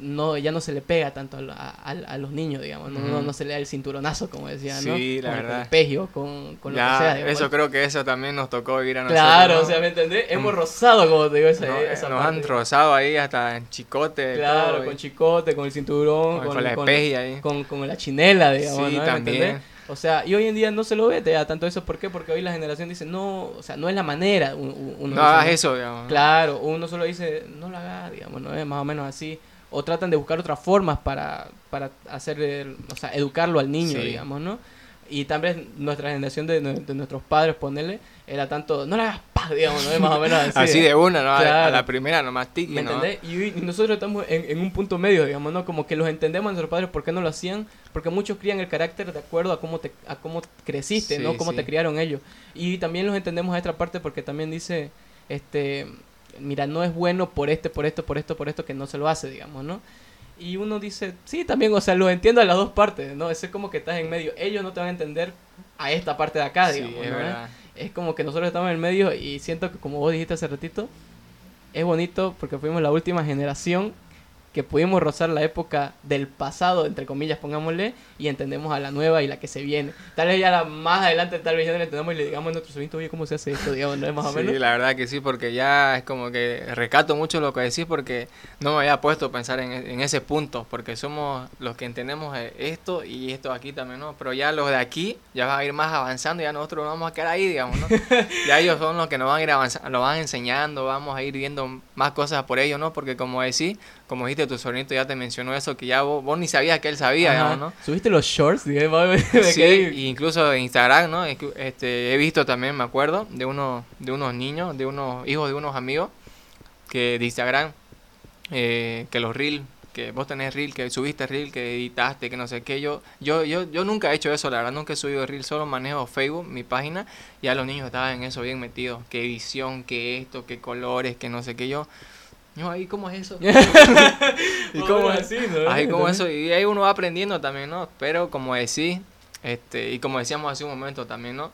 no ya no se le pega tanto a, a- a- los niños, digamos, no, no, no se le da el cinturonazo, como decía, ¿no? Sí, la con el colpegio, con, con lo ya, que sea. digamos. eso creo que eso también nos tocó vivir a nosotros. Claro, ¿no? o sea, ¿me entendés? Hemos Mm. rozado, como te digo, esa, No, esa nos parte. han trozado ahí hasta en chicote. Claro, todo, con y- chicote, con el cinturón, con, con, con la espeja ahí. con- con la chinela, digamos, Sí, ¿no? ¿Me también. O sea, y hoy en día no se lo ve te da tanto eso. ¿Por qué? Porque hoy la generación dice, no, o sea, no es la manera. un- un- Uno No hagas eso, digamos. Claro, uno solo dice, no lo hagas, digamos, no es más o menos así. O tratan de buscar otras formas para, para hacer, el- o sea, educarlo al niño, Sí. digamos, ¿no? Y también nuestra generación de, de nuestros padres, ponerle, era tanto, no le hagas paz, digamos, ¿no? Más o menos así. Así de una, ¿no? A- la primera nomás ¿Me ¿no? entendés? Y, y nosotros estamos en, en un punto medio, digamos, ¿no? Como que los entendemos a nuestros padres por qué no lo hacían, porque muchos crían el carácter de acuerdo a cómo te, a cómo creciste, Sí, ¿no? Cómo sí. te criaron ellos. Y también los entendemos a esta parte porque también dice, este, mira, no es bueno por este, por esto, por esto, por esto, que no se lo hace, digamos, ¿no? Y uno dice, sí, también, o sea, lo entiendo a las dos partes, ¿no? Es como que estás en medio. Ellos no te van a entender a esta parte de acá, Sí, digamos, es ¿no? verdad. es como que nosotros estamos en el medio y siento que como vos dijiste hace ratito, es bonito porque fuimos la última generación que pudimos rozar la época del pasado, entre comillas, pongámosle, y entendemos a la nueva y la que se viene. Tal vez ya la más adelante, tal vez ya no la entendemos y le digamos a nuestros sobrinos, oye, ¿cómo se hace esto? Digamos, ¿no es más o Sí, menos? la verdad que sí, porque ya es como que rescato mucho lo que decís porque no me había puesto a pensar en, en ese punto, porque somos los que entendemos eh, esto y esto aquí también, ¿no? Pero ya los de aquí ya van a ir más avanzando, ya nosotros nos vamos a quedar ahí, digamos, ¿no? ya ellos son los que nos van a ir avanzando, nos van enseñando, vamos a ir viendo más cosas por ellos, ¿no? Porque como decís, como dijiste, tu sobrinito ya te mencionó eso, que ya vos, vos ni sabías que él sabía, digamos, ¿no? ¿Subiste los shorts? Me Sí, quedé- incluso en Instagram, ¿no? Este, he visto también, me acuerdo, de unos, de unos niños, de unos hijos de unos amigos, que de Instagram, eh, que los reel, que vos tenés reel, que subiste reel, que editaste, que no sé qué, yo, yo, yo, yo nunca he hecho eso, la verdad, nunca he subido reel, solo manejo Facebook, mi página, y ya los niños estaban en eso bien metidos, que edición, que esto, que colores, que no sé qué, yo, yo ahí, ¿cómo es eso? ¿Y cómo es? así, ¿no? Ahí ¿Entendés? eso, y ahí uno va aprendiendo también, ¿no? Pero como decís, este, y como decíamos hace un momento también, ¿no?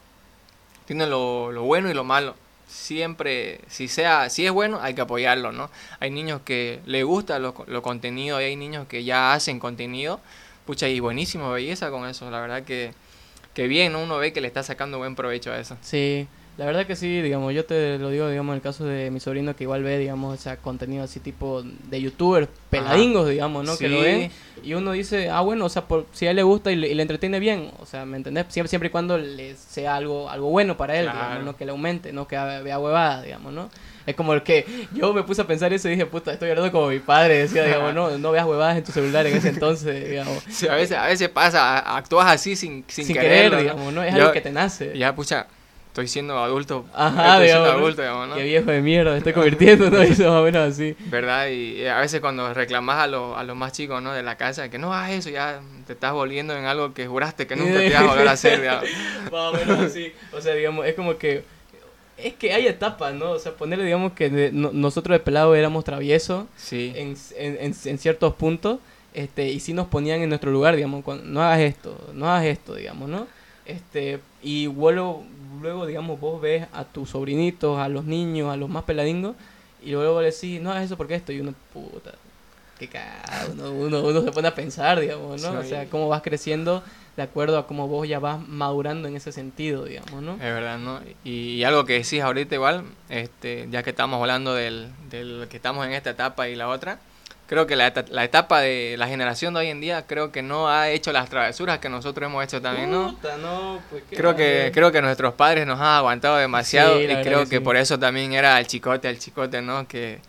Tiene lo, lo bueno y lo malo. Siempre, si sea, si es bueno, hay que apoyarlo, ¿no? Hay niños que les gusta lo, lo contenido y hay niños que ya hacen contenido. Pucha, y buenísimo, belleza con eso. La verdad que, que bien, ¿no? Uno ve que le está sacando buen provecho a eso. Sí, la verdad que sí, digamos, yo te lo digo, digamos, en el caso de mi sobrino que igual ve, digamos, o sea, contenido así tipo de youtubers, peladingos, digamos, ¿no? Que lo ven y uno dice, ah, bueno, o sea, por, si a él le gusta y le, y le entretiene bien, o sea, ¿me entendés? Siempre, siempre y cuando le sea algo algo bueno para él, Claro. digamos, no que le aumente, no que vea huevadas, digamos, ¿no? Es como el que yo me puse a pensar eso y dije, puta, estoy hablando como mi padre, decía, digamos, no, no veas huevadas en tu celular en ese entonces, digamos. Sí, a veces, a veces pasa, actúas así sin, sin, Sin, querer, ¿no? digamos, ¿no? Es Yo- algo que te nace. Ya, pucha, estoy siendo adulto. Ajá, estoy digamos, siendo adulto, digamos, ¿no? Qué viejo de mierda, me estoy convirtiendo, ¿no? Eso más o menos así. ¿Verdad? Y a veces cuando reclamas a, los a los más chicos, ¿no? De la casa, que no hagas eso, ya te estás volviendo en algo que juraste que nunca te ibas a volver a hacer, digamos. Más o menos así. O sea, digamos, es como que. Es que hay etapas, ¿no? O sea, ponerle, digamos, que de- no- nosotros de pelado éramos traviesos Sí. en, en, en- en ciertos puntos. Este, y sí nos ponían en nuestro lugar, digamos, cuando, no hagas esto, no hagas esto, digamos, ¿no? Este, y luego, luego, digamos, vos ves a tus sobrinitos, a los niños, a los más peladingos, y luego le decís, no eso porque esto, y uno, puta, qué cagado, uno, uno, uno se pone a pensar, digamos, ¿no? O sea, cómo vas creciendo de acuerdo a cómo vos ya vas madurando en ese sentido, digamos, ¿no? Es verdad, ¿no? Y, y algo que decís ahorita igual, este, ya que estamos hablando del, del que estamos en esta etapa y la otra, creo que la, la etapa de la generación de hoy en día creo que no ha hecho las travesuras que nosotros hemos hecho también, ¿no? Puta, no, pues, ¿qué Creo que, creo que nuestros padres nos han aguantado demasiado Sí, y creo que que sí. por eso también era el chicote, el chicote, ¿no? Que,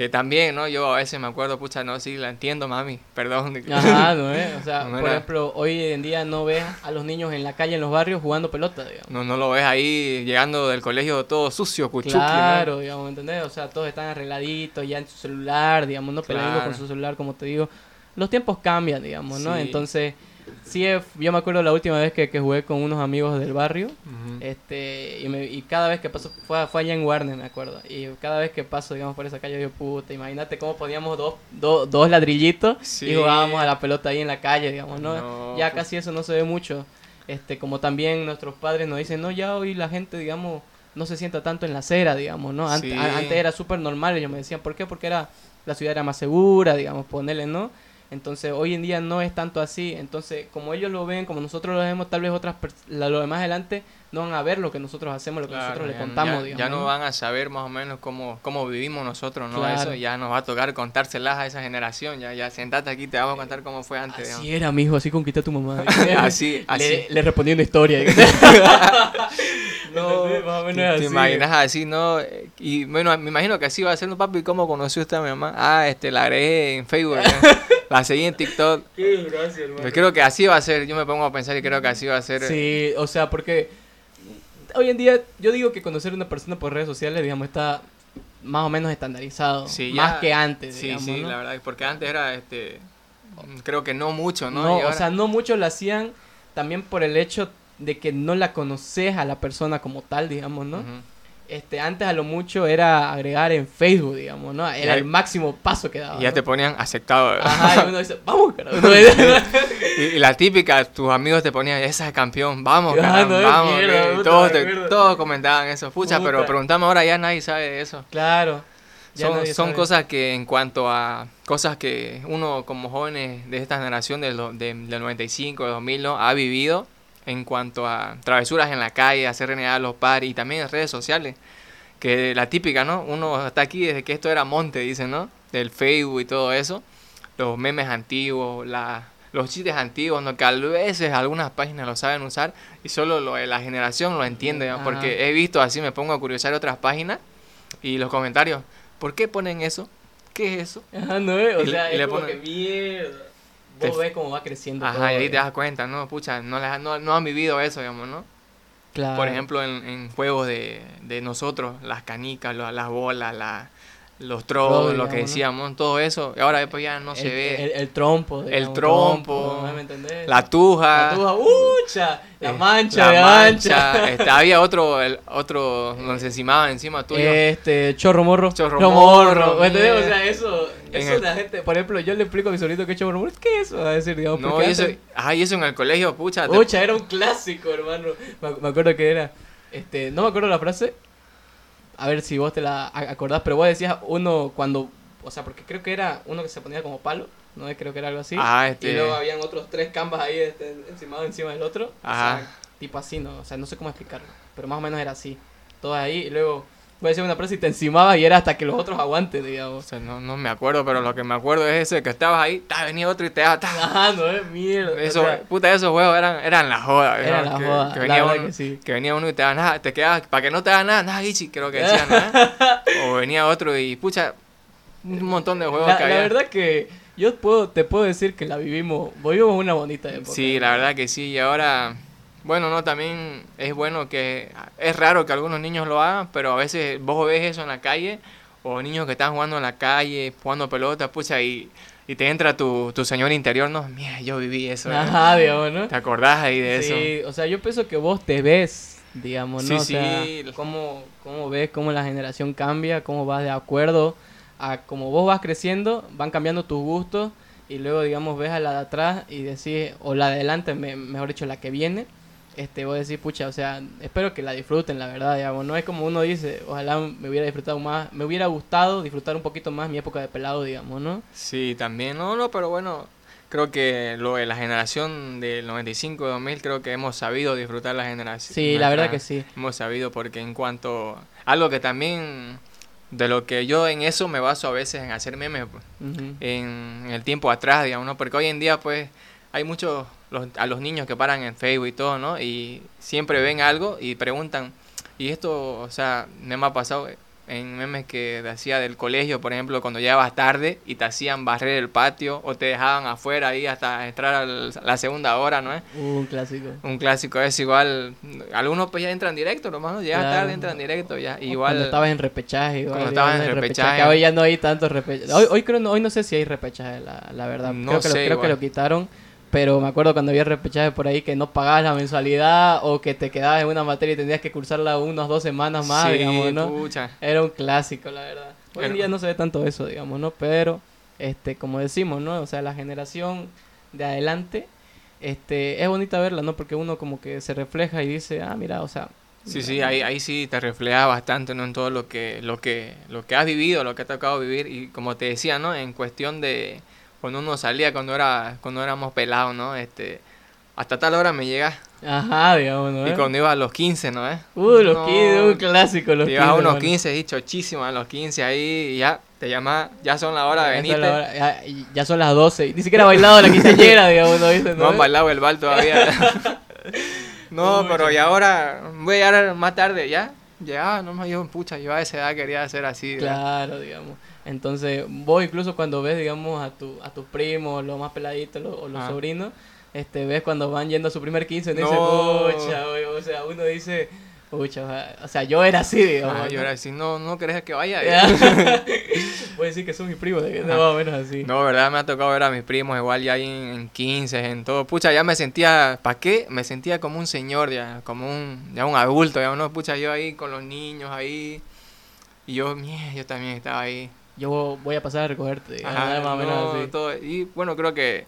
que también, ¿no? Yo a veces me acuerdo, pucha, no, sí, la entiendo, mami, perdón. Ajá, ¿no es? O sea, No por era- ejemplo, hoy en día no ves a los niños en la calle, en los barrios, jugando pelota, digamos. No, no lo ves ahí llegando del colegio todo sucio, cuchuqui, ¿no? Claro, digamos, ¿entendés? O sea, todos están arregladitos ya en su celular, digamos, no pelando Claro. con su celular, como te digo. Los tiempos cambian, digamos, ¿no? Sí. Entonces, sí, es- yo me acuerdo la última vez que, que jugué con unos amigos del barrio, este, y, me- y cada vez que paso, fue, fue allá en Warner, me acuerdo, y cada vez que paso, digamos, por esa calle, yo, puta, imagínate cómo poníamos dos, dos, dos ladrillitos Sí. y jugábamos a la pelota ahí en la calle, digamos, ¿no? No, ya pues. casi eso no se ve mucho. Este, como también nuestros padres nos dicen, no, ya hoy la gente, digamos, no se sienta tanto en la acera, digamos, ¿no? Ant- Sí. a- antes era súper normal, ellos me decían, ¿por qué? Porque era, la ciudad era más segura, digamos, ponerle, ¿no? Entonces, hoy en día no es tanto así. Entonces, como ellos lo ven, como nosotros lo vemos, tal vez otras la- los demás adelante no van a ver lo que nosotros hacemos, lo que Claro, nosotros le ya- contamos, ya, digamos. ya no van a saber más o menos cómo, cómo vivimos nosotros, ¿no? Claro. Eso ya nos va a tocar contárselas a esa generación. Ya, ya sentate aquí, te vamos a contar cómo fue antes. digamos. Así era, mijo, así conquisté a tu mamá. Así, así. Le, le respondí una historia. No. Más o menos te, es te así. imaginas así, ¿no? Y bueno, me imagino que así va a ser, ¿no, papi? ¿Cómo conoció usted a mi mamá? Ah, este, la agregué en Facebook, ¿eh? La seguí en TikTok. Qué gracia, hermano. Yo creo que así va a ser, yo me pongo a pensar y creo que así va a ser. Sí, o sea, porque hoy en día yo digo que conocer a una persona por redes sociales, digamos, está más o menos estandarizado. Sí, más ya- que antes, Sí, digamos, sí, ¿no? la verdad, porque antes era, este, creo que no mucho, ¿no? No, o sea, no muchos lo hacían también por el hecho de que no la conoces a la persona como tal, digamos, ¿no? Ujú. Este, antes a lo mucho era agregar en Facebook, digamos, ¿no? Era el máximo paso que daba. Y ya ¿no? te ponían aceptado. Ajá, y uno dice, vamos, carajo. Y, y la típica, tus amigos te ponían, esa es campeón, vamos, no, vamos. puta, todos, te- todos comentaban eso. Pucha, pero Puta. preguntame ahora, ya nadie sabe de eso. claro. Son, son cosas que en cuanto a cosas que uno como jóvenes de esta generación del, de- del 95, del 2000, ¿no? ha vivido en cuanto a travesuras en la calle, hacer renegar a los padres y también en redes sociales. Que la típica, ¿no? Uno está aquí desde que esto era monte, dicen, ¿no? Del Facebook y todo eso. Los memes antiguos, la, los chistes antiguos, ¿no? Que a veces algunas páginas lo saben usar y solo lo, la generación lo entiende, ¿no? Porque he visto así, me pongo a curiosar otras páginas y los comentarios, ¿por qué ponen eso? ¿Qué es eso? Ajá, no es, o Y sea, y es le ponen- que mierda. Vos ves cómo va creciendo todo, Ajá, y ahí te digamos. das cuenta, ¿no? Pucha, no, les- no, no han vivido eso, digamos, ¿no? Claro. Por ejemplo, en, en juegos de, de nosotros, las canicas, lo- las bolas, la, los Trolls, lo que decíamos, todo eso, y ahora después ya no se el, ve. El, el trompo. digamos, trompo, la tuja. La tuja, ¡ucha! La eh, mancha la mancha, ancha. este, había otro, el, otro donde se encimaban encima tuyo. Este, chorro morro. Chorro morro, ¿me entendés? O sea, eso, eso el- la gente, por ejemplo, yo le explico a mi sobrino que es chorro morro. ¿Qué es eso? A decir, digamos, no, eso, antes- y eso en el colegio, pucha. te- Ucha, era un clásico, hermano. Me, me acuerdo que era. Este, no me acuerdo la frase. A ver si vos te la acordás, pero vos decías uno cuando. O sea, porque creo que era uno que se ponía como palo. No creo que era algo así. Ah, este- Y luego habían otros tres canvas ahí este, encima, encima del otro. Ajá. O sea, tipo así, ¿no? O sea, no sé cómo explicarlo. Pero más o menos era así. Todos ahí. Y luego. Voy a decir una frase y te encimabas y era hasta que los otros aguanten, O digamos. sea, no, no me acuerdo, pero lo que me acuerdo es ese que estabas ahí, ta, venía otro y te daba. Ajá, no es mierda. Eso, o sea, puta, esos juegos eran, eran la joda. Era ¿no? la que, joda, Que venía, uno, que sí. que venía uno y te daba nada, te quedabas, para que no te haga nada, nada, Ichi, creo que decían, ¿no? O venía otro y, pucha, un montón de juegos la, que la verdad que yo puedo, te puedo decir que la vivimos, vivimos una bonita época. Sí, la verdad que sí. Y ahora, bueno, no, también es bueno que es raro que algunos niños lo hagan, pero a veces vos ves eso en la calle o niños que están jugando en la calle, jugando pelota, pucha, y, y te entra tu, tu señor interior, no, mira, yo viví eso. ¿eh? Ajá, digamos, ¿no? ¿Te acordás ahí de eso? Sí, o sea, yo pienso que vos te ves, digamos, ¿no? Sí, o sea, sí. cómo, cómo ves cómo la generación cambia, cómo vas de acuerdo a cómo vos vas creciendo, van cambiando tus gustos y luego, digamos, ves a la de atrás y decís, o la de adelante, me- mejor dicho, la que viene, este, vos decís, pucha, o sea, espero que la disfruten, la verdad, digamos, no es como uno dice, ojalá me hubiera disfrutado más, me hubiera gustado disfrutar un poquito más mi época de pelado, digamos, ¿no? Sí, también, no, no, pero bueno, creo que lo de la generación del 95, 2000, creo que hemos sabido disfrutar la generación. Sí, la verdad que sí. Hemos sabido porque en cuanto... Algo que también... De lo que yo en eso me baso a veces en hacer memes, pues, Ujú. en el tiempo atrás, digamos, ¿no? Porque hoy en día, pues, hay muchos, los- a los niños que paran en Facebook y todo, ¿no? Y siempre ven algo y preguntan, y esto, o sea, me ha pasado en memes que hacía del colegio, por ejemplo, cuando llegabas tarde y te hacían barrer el patio o te dejaban afuera ahí hasta entrar a la segunda hora, ¿no? Un clásico. Un clásico es igual, algunos pues ya entran directo, nomás, ¿no? Llegas Claro. tarde, entran directo, ya, Cuando igual... estabas en repechaje, igual. Cuando estabas en repechaje. Hoy ya no hay tanto repechaje. Hoy, hoy, creo, no- hoy no sé si hay repechaje, la, la verdad. No creo que, lo, sé, creo que lo quitaron. Pero me acuerdo cuando había repechaje por ahí que no pagabas la mensualidad o que te quedabas en una materia y tenías que cursarla unas dos semanas más, sí, digamos, ¿no? pucha. Era un clásico, la verdad. Hoy en día no se ve tanto eso, digamos, ¿no? Pero, este, como decimos, ¿no? O sea, la generación de adelante, este, es bonita verla, ¿no? Porque uno como que se refleja y dice, ah, mira, o sea... Sí, sí, ahí, ahí sí te refleja bastante, ¿no? En todo lo que, lo que, lo que has vivido, lo que te ha tocado vivir. Y como te decía, ¿no? En cuestión de cuando uno salía, cuando era, cuando éramos pelados, ¿no? Este, hasta tal hora me llega. Ajá, digamos, ¿no? Y cuando iba a los 15, ¿no? ¿Eh? Uh, los No, 15, un clásico, los te 15. ibas a unos hermano. 15, y chochísimo a los 15 ahí y ya te llamas, ya son la hora de hora- ya, son las 12. y Ni siquiera bailado la quinceañera, digamos, ¿no? No han bailado el bal todavía. No, pero y ahora voy a llegar más tarde, ¿ya? Ya, no me yo, pucha, yo a esa edad quería hacer así. ¿verdad? Claro, digamos. Entonces, vos incluso cuando ves, digamos, a, tu, a tus primos, los más peladitos los- o los Ah. sobrinos, este, ves cuando van yendo a su primer 15, uno No. dice, pucha, oye", o sea, uno dice, pucha, ojalá". o sea, yo era así, digamos. Ah, ¿no? yo era así, no, no querés que vaya. Voy a decir que son mis primos, de- más o menos así. No, verdad, me ha tocado ver a mis primos igual ya ahí en, en 15, en todo. Pucha, ya me sentía, ¿para qué? Me sentía como un señor ya, como un, ya un adulto, ya uno, pucha, yo ahí con los niños ahí. Y yo, mierda, yo también estaba ahí. Yo voy a pasar a recogerte, Ajá, más o menos no, así. todo- y bueno, creo que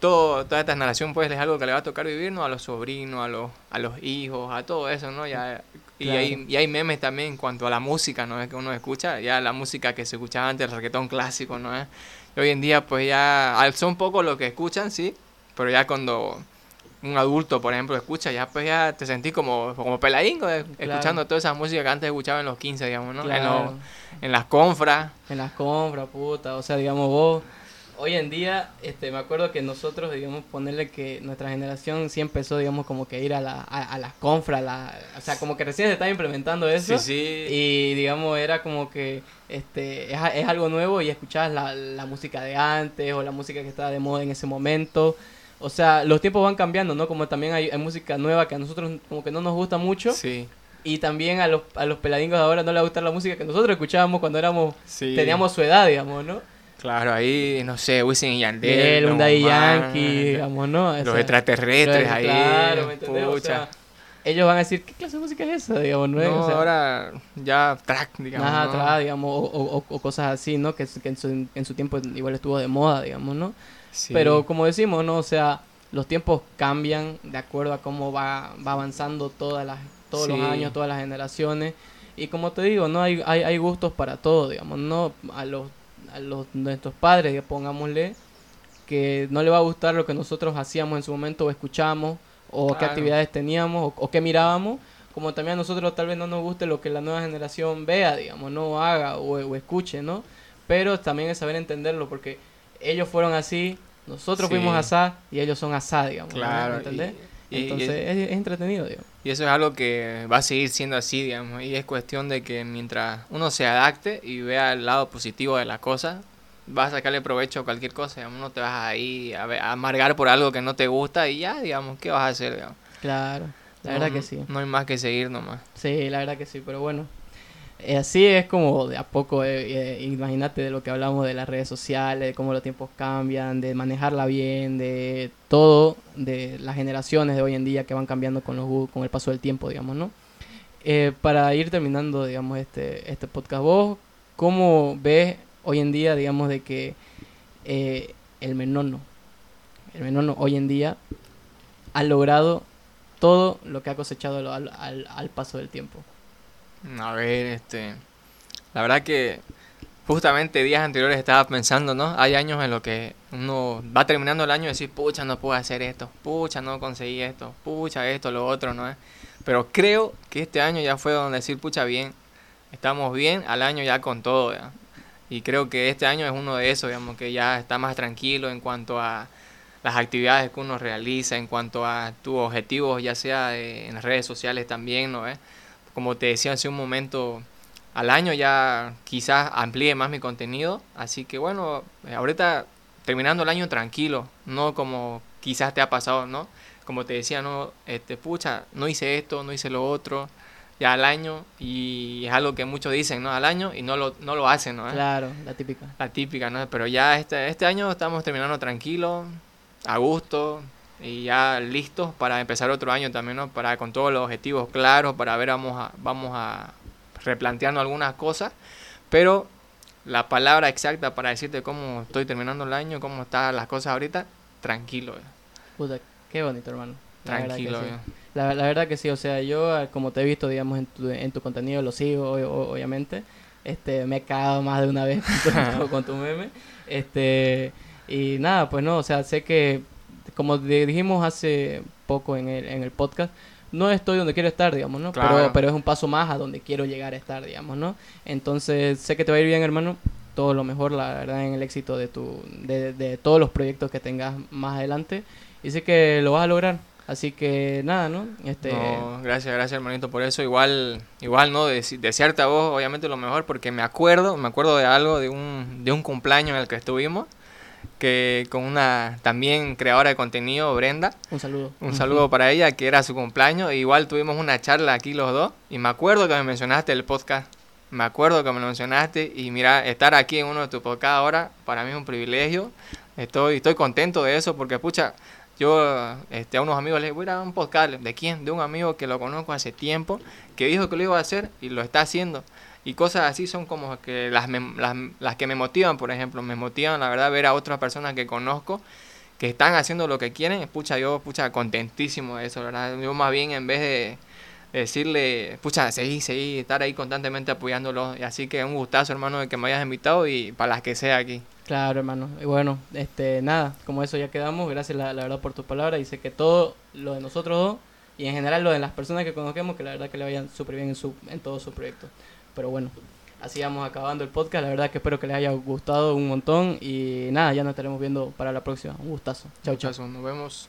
todo, toda esta generación pues es algo que le va a tocar vivir, ¿no? A los sobrinos, a los, a los hijos, a todo eso, ¿no? Ya, y, Claro. hay, y hay memes también en cuanto a la música, ¿no? Es que uno escucha, ya la música que se escuchaba antes, el reggaetón clásico, ¿no? Y hoy en día pues ya al- son pocos los que escuchan, sí, pero ya cuando un adulto, por ejemplo, escucha, ya pues ya te sentís como, como peladingo, eh, escuchando toda esa música que antes escuchaba en los 15, digamos, ¿no? En, Claro. los- en las confras. En las compras, puta, o sea, digamos vos, hoy en día, este, me acuerdo que nosotros, digamos, ponerle que nuestra generación sí empezó, digamos, como que ir a, la, a, a las compras, la, o sea, como que recién se estaba implementando eso. Sí, sí. Y digamos, era como que este es, es algo nuevo y escuchabas la, la música de antes o la música que estaba de moda en ese momento. O sea, los tiempos van cambiando, ¿no? Como también hay, hay música nueva que a nosotros como que no nos gusta mucho. Sí. Y también a los, a los peladingos de ahora no les gusta la música que nosotros escuchábamos cuando éramos Sí. teníamos su edad, digamos, ¿no? Claro, ahí, no sé, Wisin y Yandel. Un Daddy Yankee, digamos, ¿no? O Los extraterrestres ahí. Claro, ¿me entendés? O pucha. sea, ellos van a decir, ¿qué clase de música es esa? Digamos, ¿no? no, O sea, ahora ya track, digamos. más ¿no? atrás, digamos, o, o- o- o cosas así, ¿no? Que, que en, su, en su tiempo igual estuvo de moda, digamos, ¿no? Sí. Pero como decimos, ¿no? O sea, los tiempos cambian de acuerdo a cómo va, va avanzando todas las, todos los años, todas las generaciones. Y como te digo, ¿no? Hay, hay, hay gustos para todo, digamos, ¿no? A los, a los nuestros padres, pongámosle, que no le va a gustar lo que nosotros hacíamos en su momento o escuchamos, o qué actividades teníamos, o, o qué mirábamos, como también a nosotros tal vez no nos guste lo que la nueva generación vea, digamos, no haga o, o escuche, ¿no? Pero también es saber entenderlo, porque ellos fueron así, nosotros Sí. fuimos asá y ellos son asá, digamos, ¿no? Claro. ¿entendés? y- y- Entonces es, es entretenido, digamos. Y eso es algo que va a seguir siendo así, digamos. Y es cuestión de que mientras uno se adapte y vea el lado positivo de las cosas, vas a sacarle provecho a cualquier cosa. Digamos. No te vas ahí a, ver- a amargar por algo que no te gusta y ya, digamos, ¿qué vas a hacer? digamos? Claro, la No- verdad que sí. No hay más que seguir nomás. Sí, la verdad que sí, pero bueno. Eh, así es como de a poco, eh, eh, imagínate de lo que hablamos de las redes sociales, de cómo los tiempos cambian, de manejarla bien, de todo, de las generaciones de hoy en día que van cambiando con, los, con el paso del tiempo, digamos, ¿no? Eh, para ir terminando, digamos, este, este podcast, vos, ¿cómo ves hoy en día, digamos, de que el menono, el menono hoy en día ha logrado todo lo que ha cosechado al- al- al paso del tiempo? A ver, este. La verdad que justamente días anteriores estaba pensando, ¿no? Hay años en los que uno va terminando el año y decir, pucha, no puedo hacer esto, pucha, no conseguí esto, pucha, esto, lo otro, ¿no? Pero creo que este año ya fue donde decir, pucha, bien, estamos bien al año ya con todo. Y creo que este año es uno de esos, digamos, que ya está más tranquilo en cuanto a las actividades que uno realiza, en cuanto a tus objetivos, ya sea de- en las redes sociales también, ¿no? ¿Eh? Como te decía hace un momento, al año ya quizás amplíe más mi contenido, así que bueno, eh, ahorita terminando el año tranquilo, no como quizás te ha pasado, ¿no? Como te decía, no, este, pucha, no hice esto, no hice lo otro, ya al año, y es algo que muchos dicen, ¿no? Al año y no lo, no lo hacen, ¿no? ¿Eh? Claro, la típica. La típica, ¿no? Pero ya este, este año estamos terminando tranquilo, a gusto y ya listos para empezar otro año también, ¿no? Para con todos los objetivos claros, para ver, vamos a, vamos a replanteando algunas cosas, pero la palabra exacta para decirte cómo estoy terminando el año, cómo están las cosas ahorita, tranquilo, Puta, qué bonito, hermano. La verdad tranquilo. sí. eh. La, la verdad que sí, o sea, yo ah, como te he visto, digamos, en tu, en tu contenido, lo sigo, obviamente. Este, me he cagado más de una vez con tu, con tu meme. Este, y nada, pues no, o sea, sé que, como di- dijimos hace poco en el, en el podcast, no estoy donde quiero estar, digamos, ¿no? Pero, Claro. pero es un paso más a donde quiero llegar a estar, digamos, ¿no? Entonces, sé que te va a ir bien, hermano. Todo lo mejor, la verdad, en el éxito de, tu, de, de todos los proyectos que tengas más adelante. Y sé que lo vas a lograr. Así que nada, ¿no? Este... No, gracias, gracias hermanito por eso. Igual, igual no, desearte a vos obviamente lo mejor porque me acuerdo, me acuerdo de algo, de un, de un cumpleaños en el que estuvimos, que con una también creadora de contenido, Brenda. Un saludo. Un saludo para ella, que era su cumpleaños. E igual tuvimos una charla aquí los dos y me acuerdo que me mencionaste el podcast. Me acuerdo que me lo mencionaste y mira, estar aquí en uno de tus podcasts ahora para mí es un privilegio. Estoy, estoy contento de eso porque, pucha, yo este, a unos amigos les voy a dar un podcast. ¿De quién? De un amigo que lo conozco hace tiempo, que dijo que lo iba a hacer y lo está haciendo. Y cosas así son como que las, las, las que me motivan, por ejemplo. Me motivan, la verdad, ver a otras personas que conozco que están haciendo lo que quieren. Pucha, yo, pucha, contentísimo de eso, ¿verdad? Yo más bien en vez de decirle, pucha, seguí, seguí, estar ahí constantemente apoyándolo. Y así que un gustazo, hermano, de que me hayas invitado y para las que sea aquí. Claro, hermano. Y bueno, este, nada, como eso ya quedamos, gracias la, verdad por tu palabra. Dice que todo lo de nosotros dos y en general lo de las personas que conozcamos, que la verdad que le vayan súper bien en, su, en todo su proyecto. Pero bueno, así vamos acabando el podcast. La verdad que espero que les haya gustado un montón y nada, ya nos estaremos viendo para la próxima. Un gustazo. Chao, chao. Nos vemos.